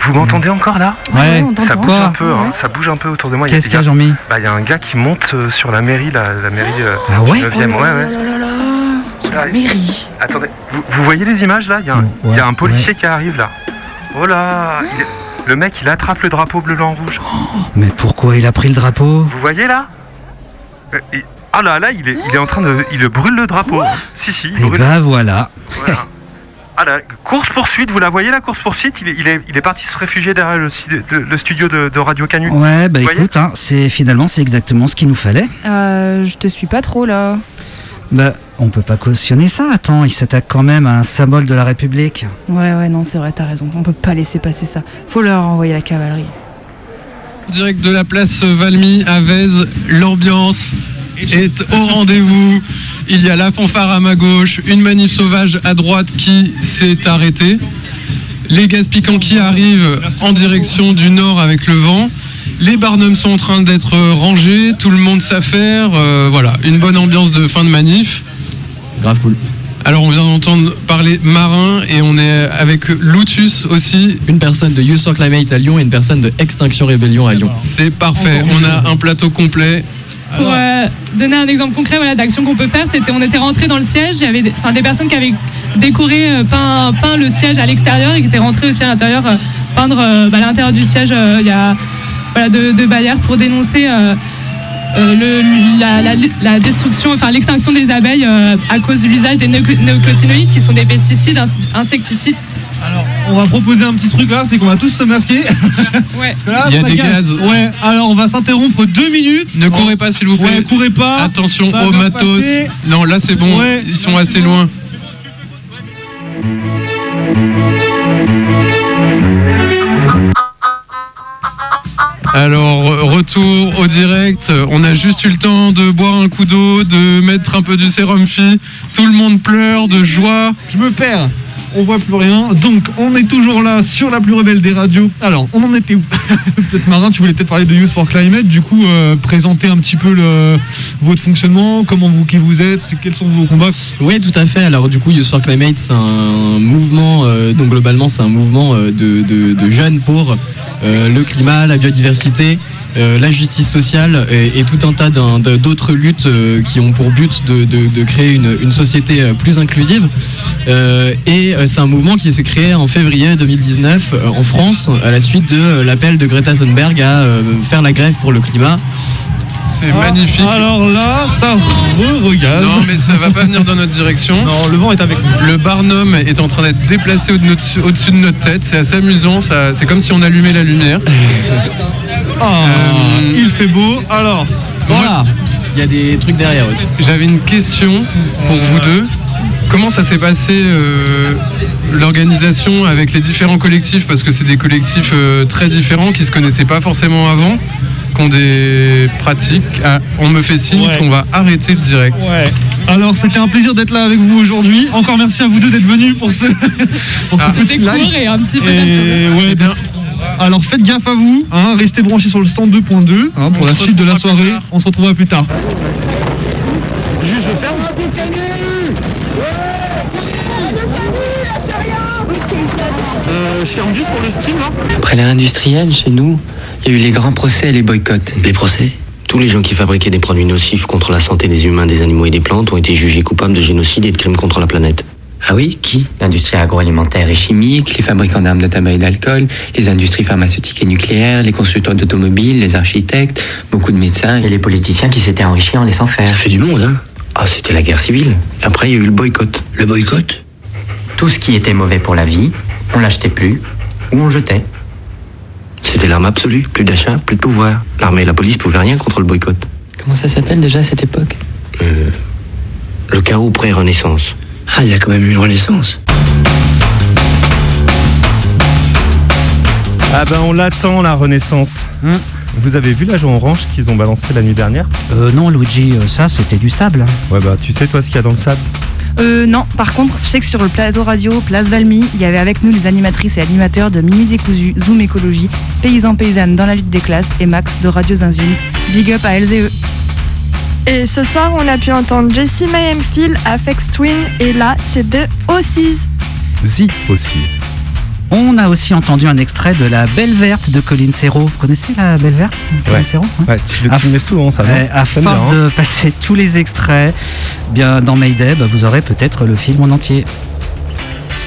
vous m'entendez encore là? Ouais, ça bouge un peu, hein, ça bouge un peu autour de moi. Il y a Qu'est-ce des qu'il y a, gars- Jean-Mi? Bah, il y a un gars qui monte euh, sur la mairie, la, la mairie euh, Ah ouais du 9e. ouais, ouais. Là, mairie. Attendez, vous, vous voyez les images là? Il y a un, il y a un policier qui arrive là. Oh là il Le mec il attrape le drapeau bleu, blanc, rouge. Mais pourquoi il a pris le drapeau? Vous voyez là? Euh, il- Ah là, là, il est, il est en train de. Il brûle le drapeau. si, si, il Et brûle. bah voilà. Voilà. Ah là, course-poursuite, vous la voyez la course-poursuite il est, il, est, il est parti se réfugier derrière le, stu- le- le studio de, de Radio Canu. Ouais, bah Vous écoute, hein, c'est finalement c'est exactement ce qu'il nous fallait. Euh, je te suis pas trop là. Bah, on peut pas cautionner ça. Attends, il s'attaque quand même à un symbole de la République. Ouais, ouais, non, c'est vrai, t'as raison. On peut pas laisser passer ça. Faut leur envoyer la cavalerie. Direct de la place Valmy à Vèze, l'ambiance est au rendez-vous. Il y a la fanfare à ma gauche, une manif sauvage à droite qui s'est arrêtée. Les gaz piquants qui arrivent en direction du nord avec le vent. Les barnums sont en train d'être rangés, tout le monde s'affaire. euh, voilà, une bonne ambiance de fin de manif. Grave cool. Alors on vient d'entendre parler marin et on est avec Lutus aussi. Une personne de Youth for Climate à Lyon et une personne de Extinction Rébellion à Lyon. C'est parfait, on a un plateau complet. Pour euh, donner un exemple concret voilà, d'action qu'on peut faire, c'était on était rentré dans le siège, il y avait des, enfin, des personnes qui avaient décoré, euh, peint, peint le siège à l'extérieur et qui étaient rentrées aussi à l'intérieur, euh, peindre bah, à l'intérieur du siège, il y a voilà, de, de pour dénoncer le- la, la- la destruction, enfin l'extinction des abeilles à cause de l'usage des néoc- néocotinoïdes qui sont des pesticides, ins- insecticides. On va proposer un petit truc là, c'est qu'on va tous se masquer. Ouais. Parce que là, Il y a ça des gaz. Ouais, alors on va s'interrompre deux minutes. Ne courez pas s'il vous plaît. Ouais, courez pas. Attention Ça va au bien se matos. passer. Non, là c'est bon, Ouais. ils sont assez loin. Alors, retour au direct. On a juste eu le temps de boire un coup d'eau, de mettre un peu du sérum phi. Tout le monde pleure de joie. Je me perds. On voit plus rien. Donc, on est toujours là sur la plus rebelle des radios. Alors, on en était où Peut-être Marin, tu voulais peut-être parler de Youth for Climate. Du coup, euh, présenter un petit peu votre fonctionnement, comment vous qui vous êtes, quels sont vos combats. Oui, tout à fait. Alors du coup, Youth for Climate, c'est un mouvement, euh, donc globalement, c'est un mouvement euh, de, jeunes pour le climat, la biodiversité, euh, la justice sociale et, tout un tas d'autres luttes euh, qui ont pour but de, créer une, société euh, plus inclusive. Et c'est un mouvement qui s'est créé en février 2019 euh, en France à la suite de l'appel de Greta Thunberg à faire la grève pour le climat. C'est magnifique. Alors là, ça re-regaze. Non, mais ça va pas venir dans notre direction. Non, le vent est avec nous. Le barnum est en train d'être déplacé au- de notre- au-dessus de notre tête. C'est assez amusant. ça- C'est comme si on allumait la lumière. Ah, il fait beau. Alors, Voilà, il y a des trucs derrière aussi. J'avais une question pour vous deux. Comment ça s'est passé euh, l'organisation avec les différents collectifs? Parce que c'est des collectifs euh, très différents qui se connaissaient pas forcément avant, qui ont des pratiques. Ah, on me fait signe Ouais. qu'on va arrêter le direct. Ouais. Alors c'était un plaisir d'être là avec vous aujourd'hui. Encore merci à vous deux d'être venus pour ce, pour ce Ah. petit live. court et un petit peu Et ouais, bien. Alors faites gaffe à vous, hein, restez branchés sur le 102.2 hein, pour On la suite de la soirée. On se retrouvera plus tard. Euh, je ferme juste pour le stream là. Après l'ère industrielle, chez nous, il y a eu les grands procès et les boycotts. Les procès Tous les gens qui fabriquaient des produits nocifs contre la santé des humains, des animaux et des plantes ont été jugés coupables de génocide et de crimes contre la planète. Ah oui Qui L'industrie agroalimentaire et chimique, les fabricants d'armes de tabac et d'alcool, les industries pharmaceutiques et nucléaires, les constructeurs d'automobiles, les architectes, beaucoup de médecins et les politiciens qui s'étaient enrichis en laissant faire. Ça fait du monde, hein Ah, c'était la guerre civile. Et après, il y a eu le boycott. Le boycott Tout ce qui était mauvais pour la vie, on l'achetait plus ou on jetait. C'était l'arme absolue. Plus d'achat, plus de pouvoir. L'armée et la police pouvaient rien contre le boycott. Comment ça s'appelle déjà à cette époque Euh, le chaos pré-renaissance. Ah, il y a quand même eu une renaissance. Ah ben on l'attend la renaissance. Vous avez vu la joie orange qu'ils ont balancé la nuit dernière? Euh, non, Luigi, euh, ça c'était du sable. Ouais bah tu sais toi ce qu'il y a dans le sable? Euh, non, par contre, je sais que sur le plateau radio Place Valmy, il y avait avec nous les animatrices et animateurs de Minuit décousu, Zoom Écologie, Paysans Paysannes dans la lutte des classes et Max de Radio Zinzine. Big up à elles et ce soir, on a pu entendre Jessie Mayhem Phil, Afex Twin, et là, c'est de O6. The Ossies. On a aussi entendu un extrait de La Belle Verte de Colline Serrault. Vous connaissez La Belle Verte Colline Ouais. Serrault hein Ouais, tu le À- mets souvent ça, non Ouais, à force bien, hein de passer tous les extraits, bien dans Mayday, bah, vous aurez peut-être le film en entier.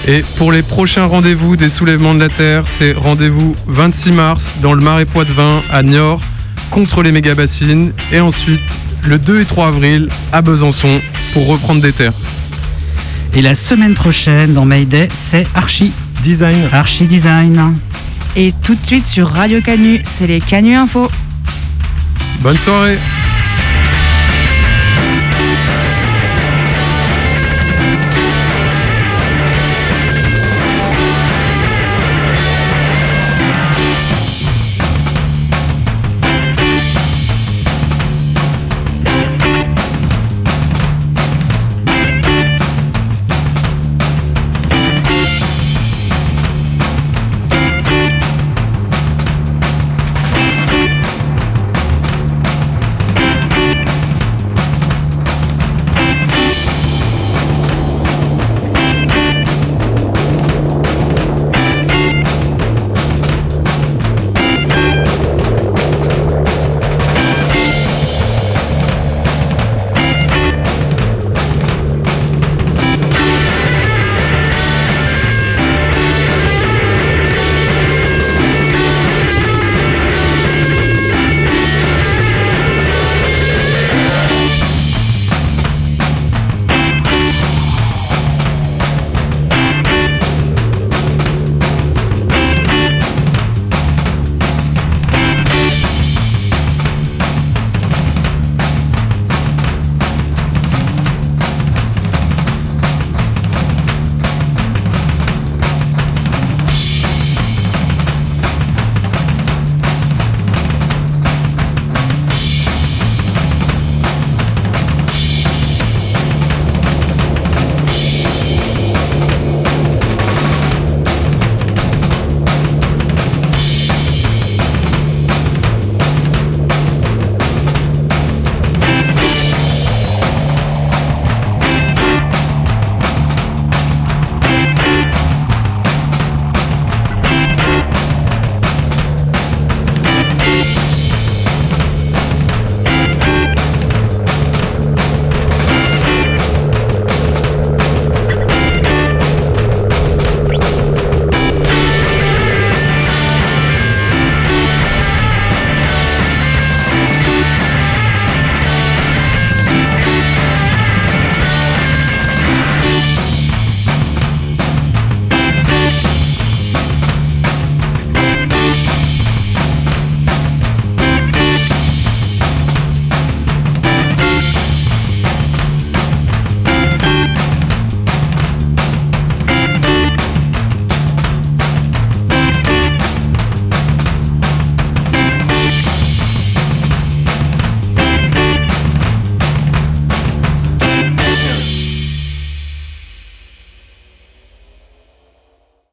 Et pour les prochains rendez-vous des soulèvements de la Terre, c'est rendez-vous 26 mars dans le Marais Poitevin à Niort contre les méga-bassines et ensuite le 2 et 3 avril à Besançon pour reprendre des terres. Et la semaine prochaine dans Mayday, c'est Archie. Design. Archie Design. Et tout de suite sur Radio Canu, c'est les Canu Info. Bonne soirée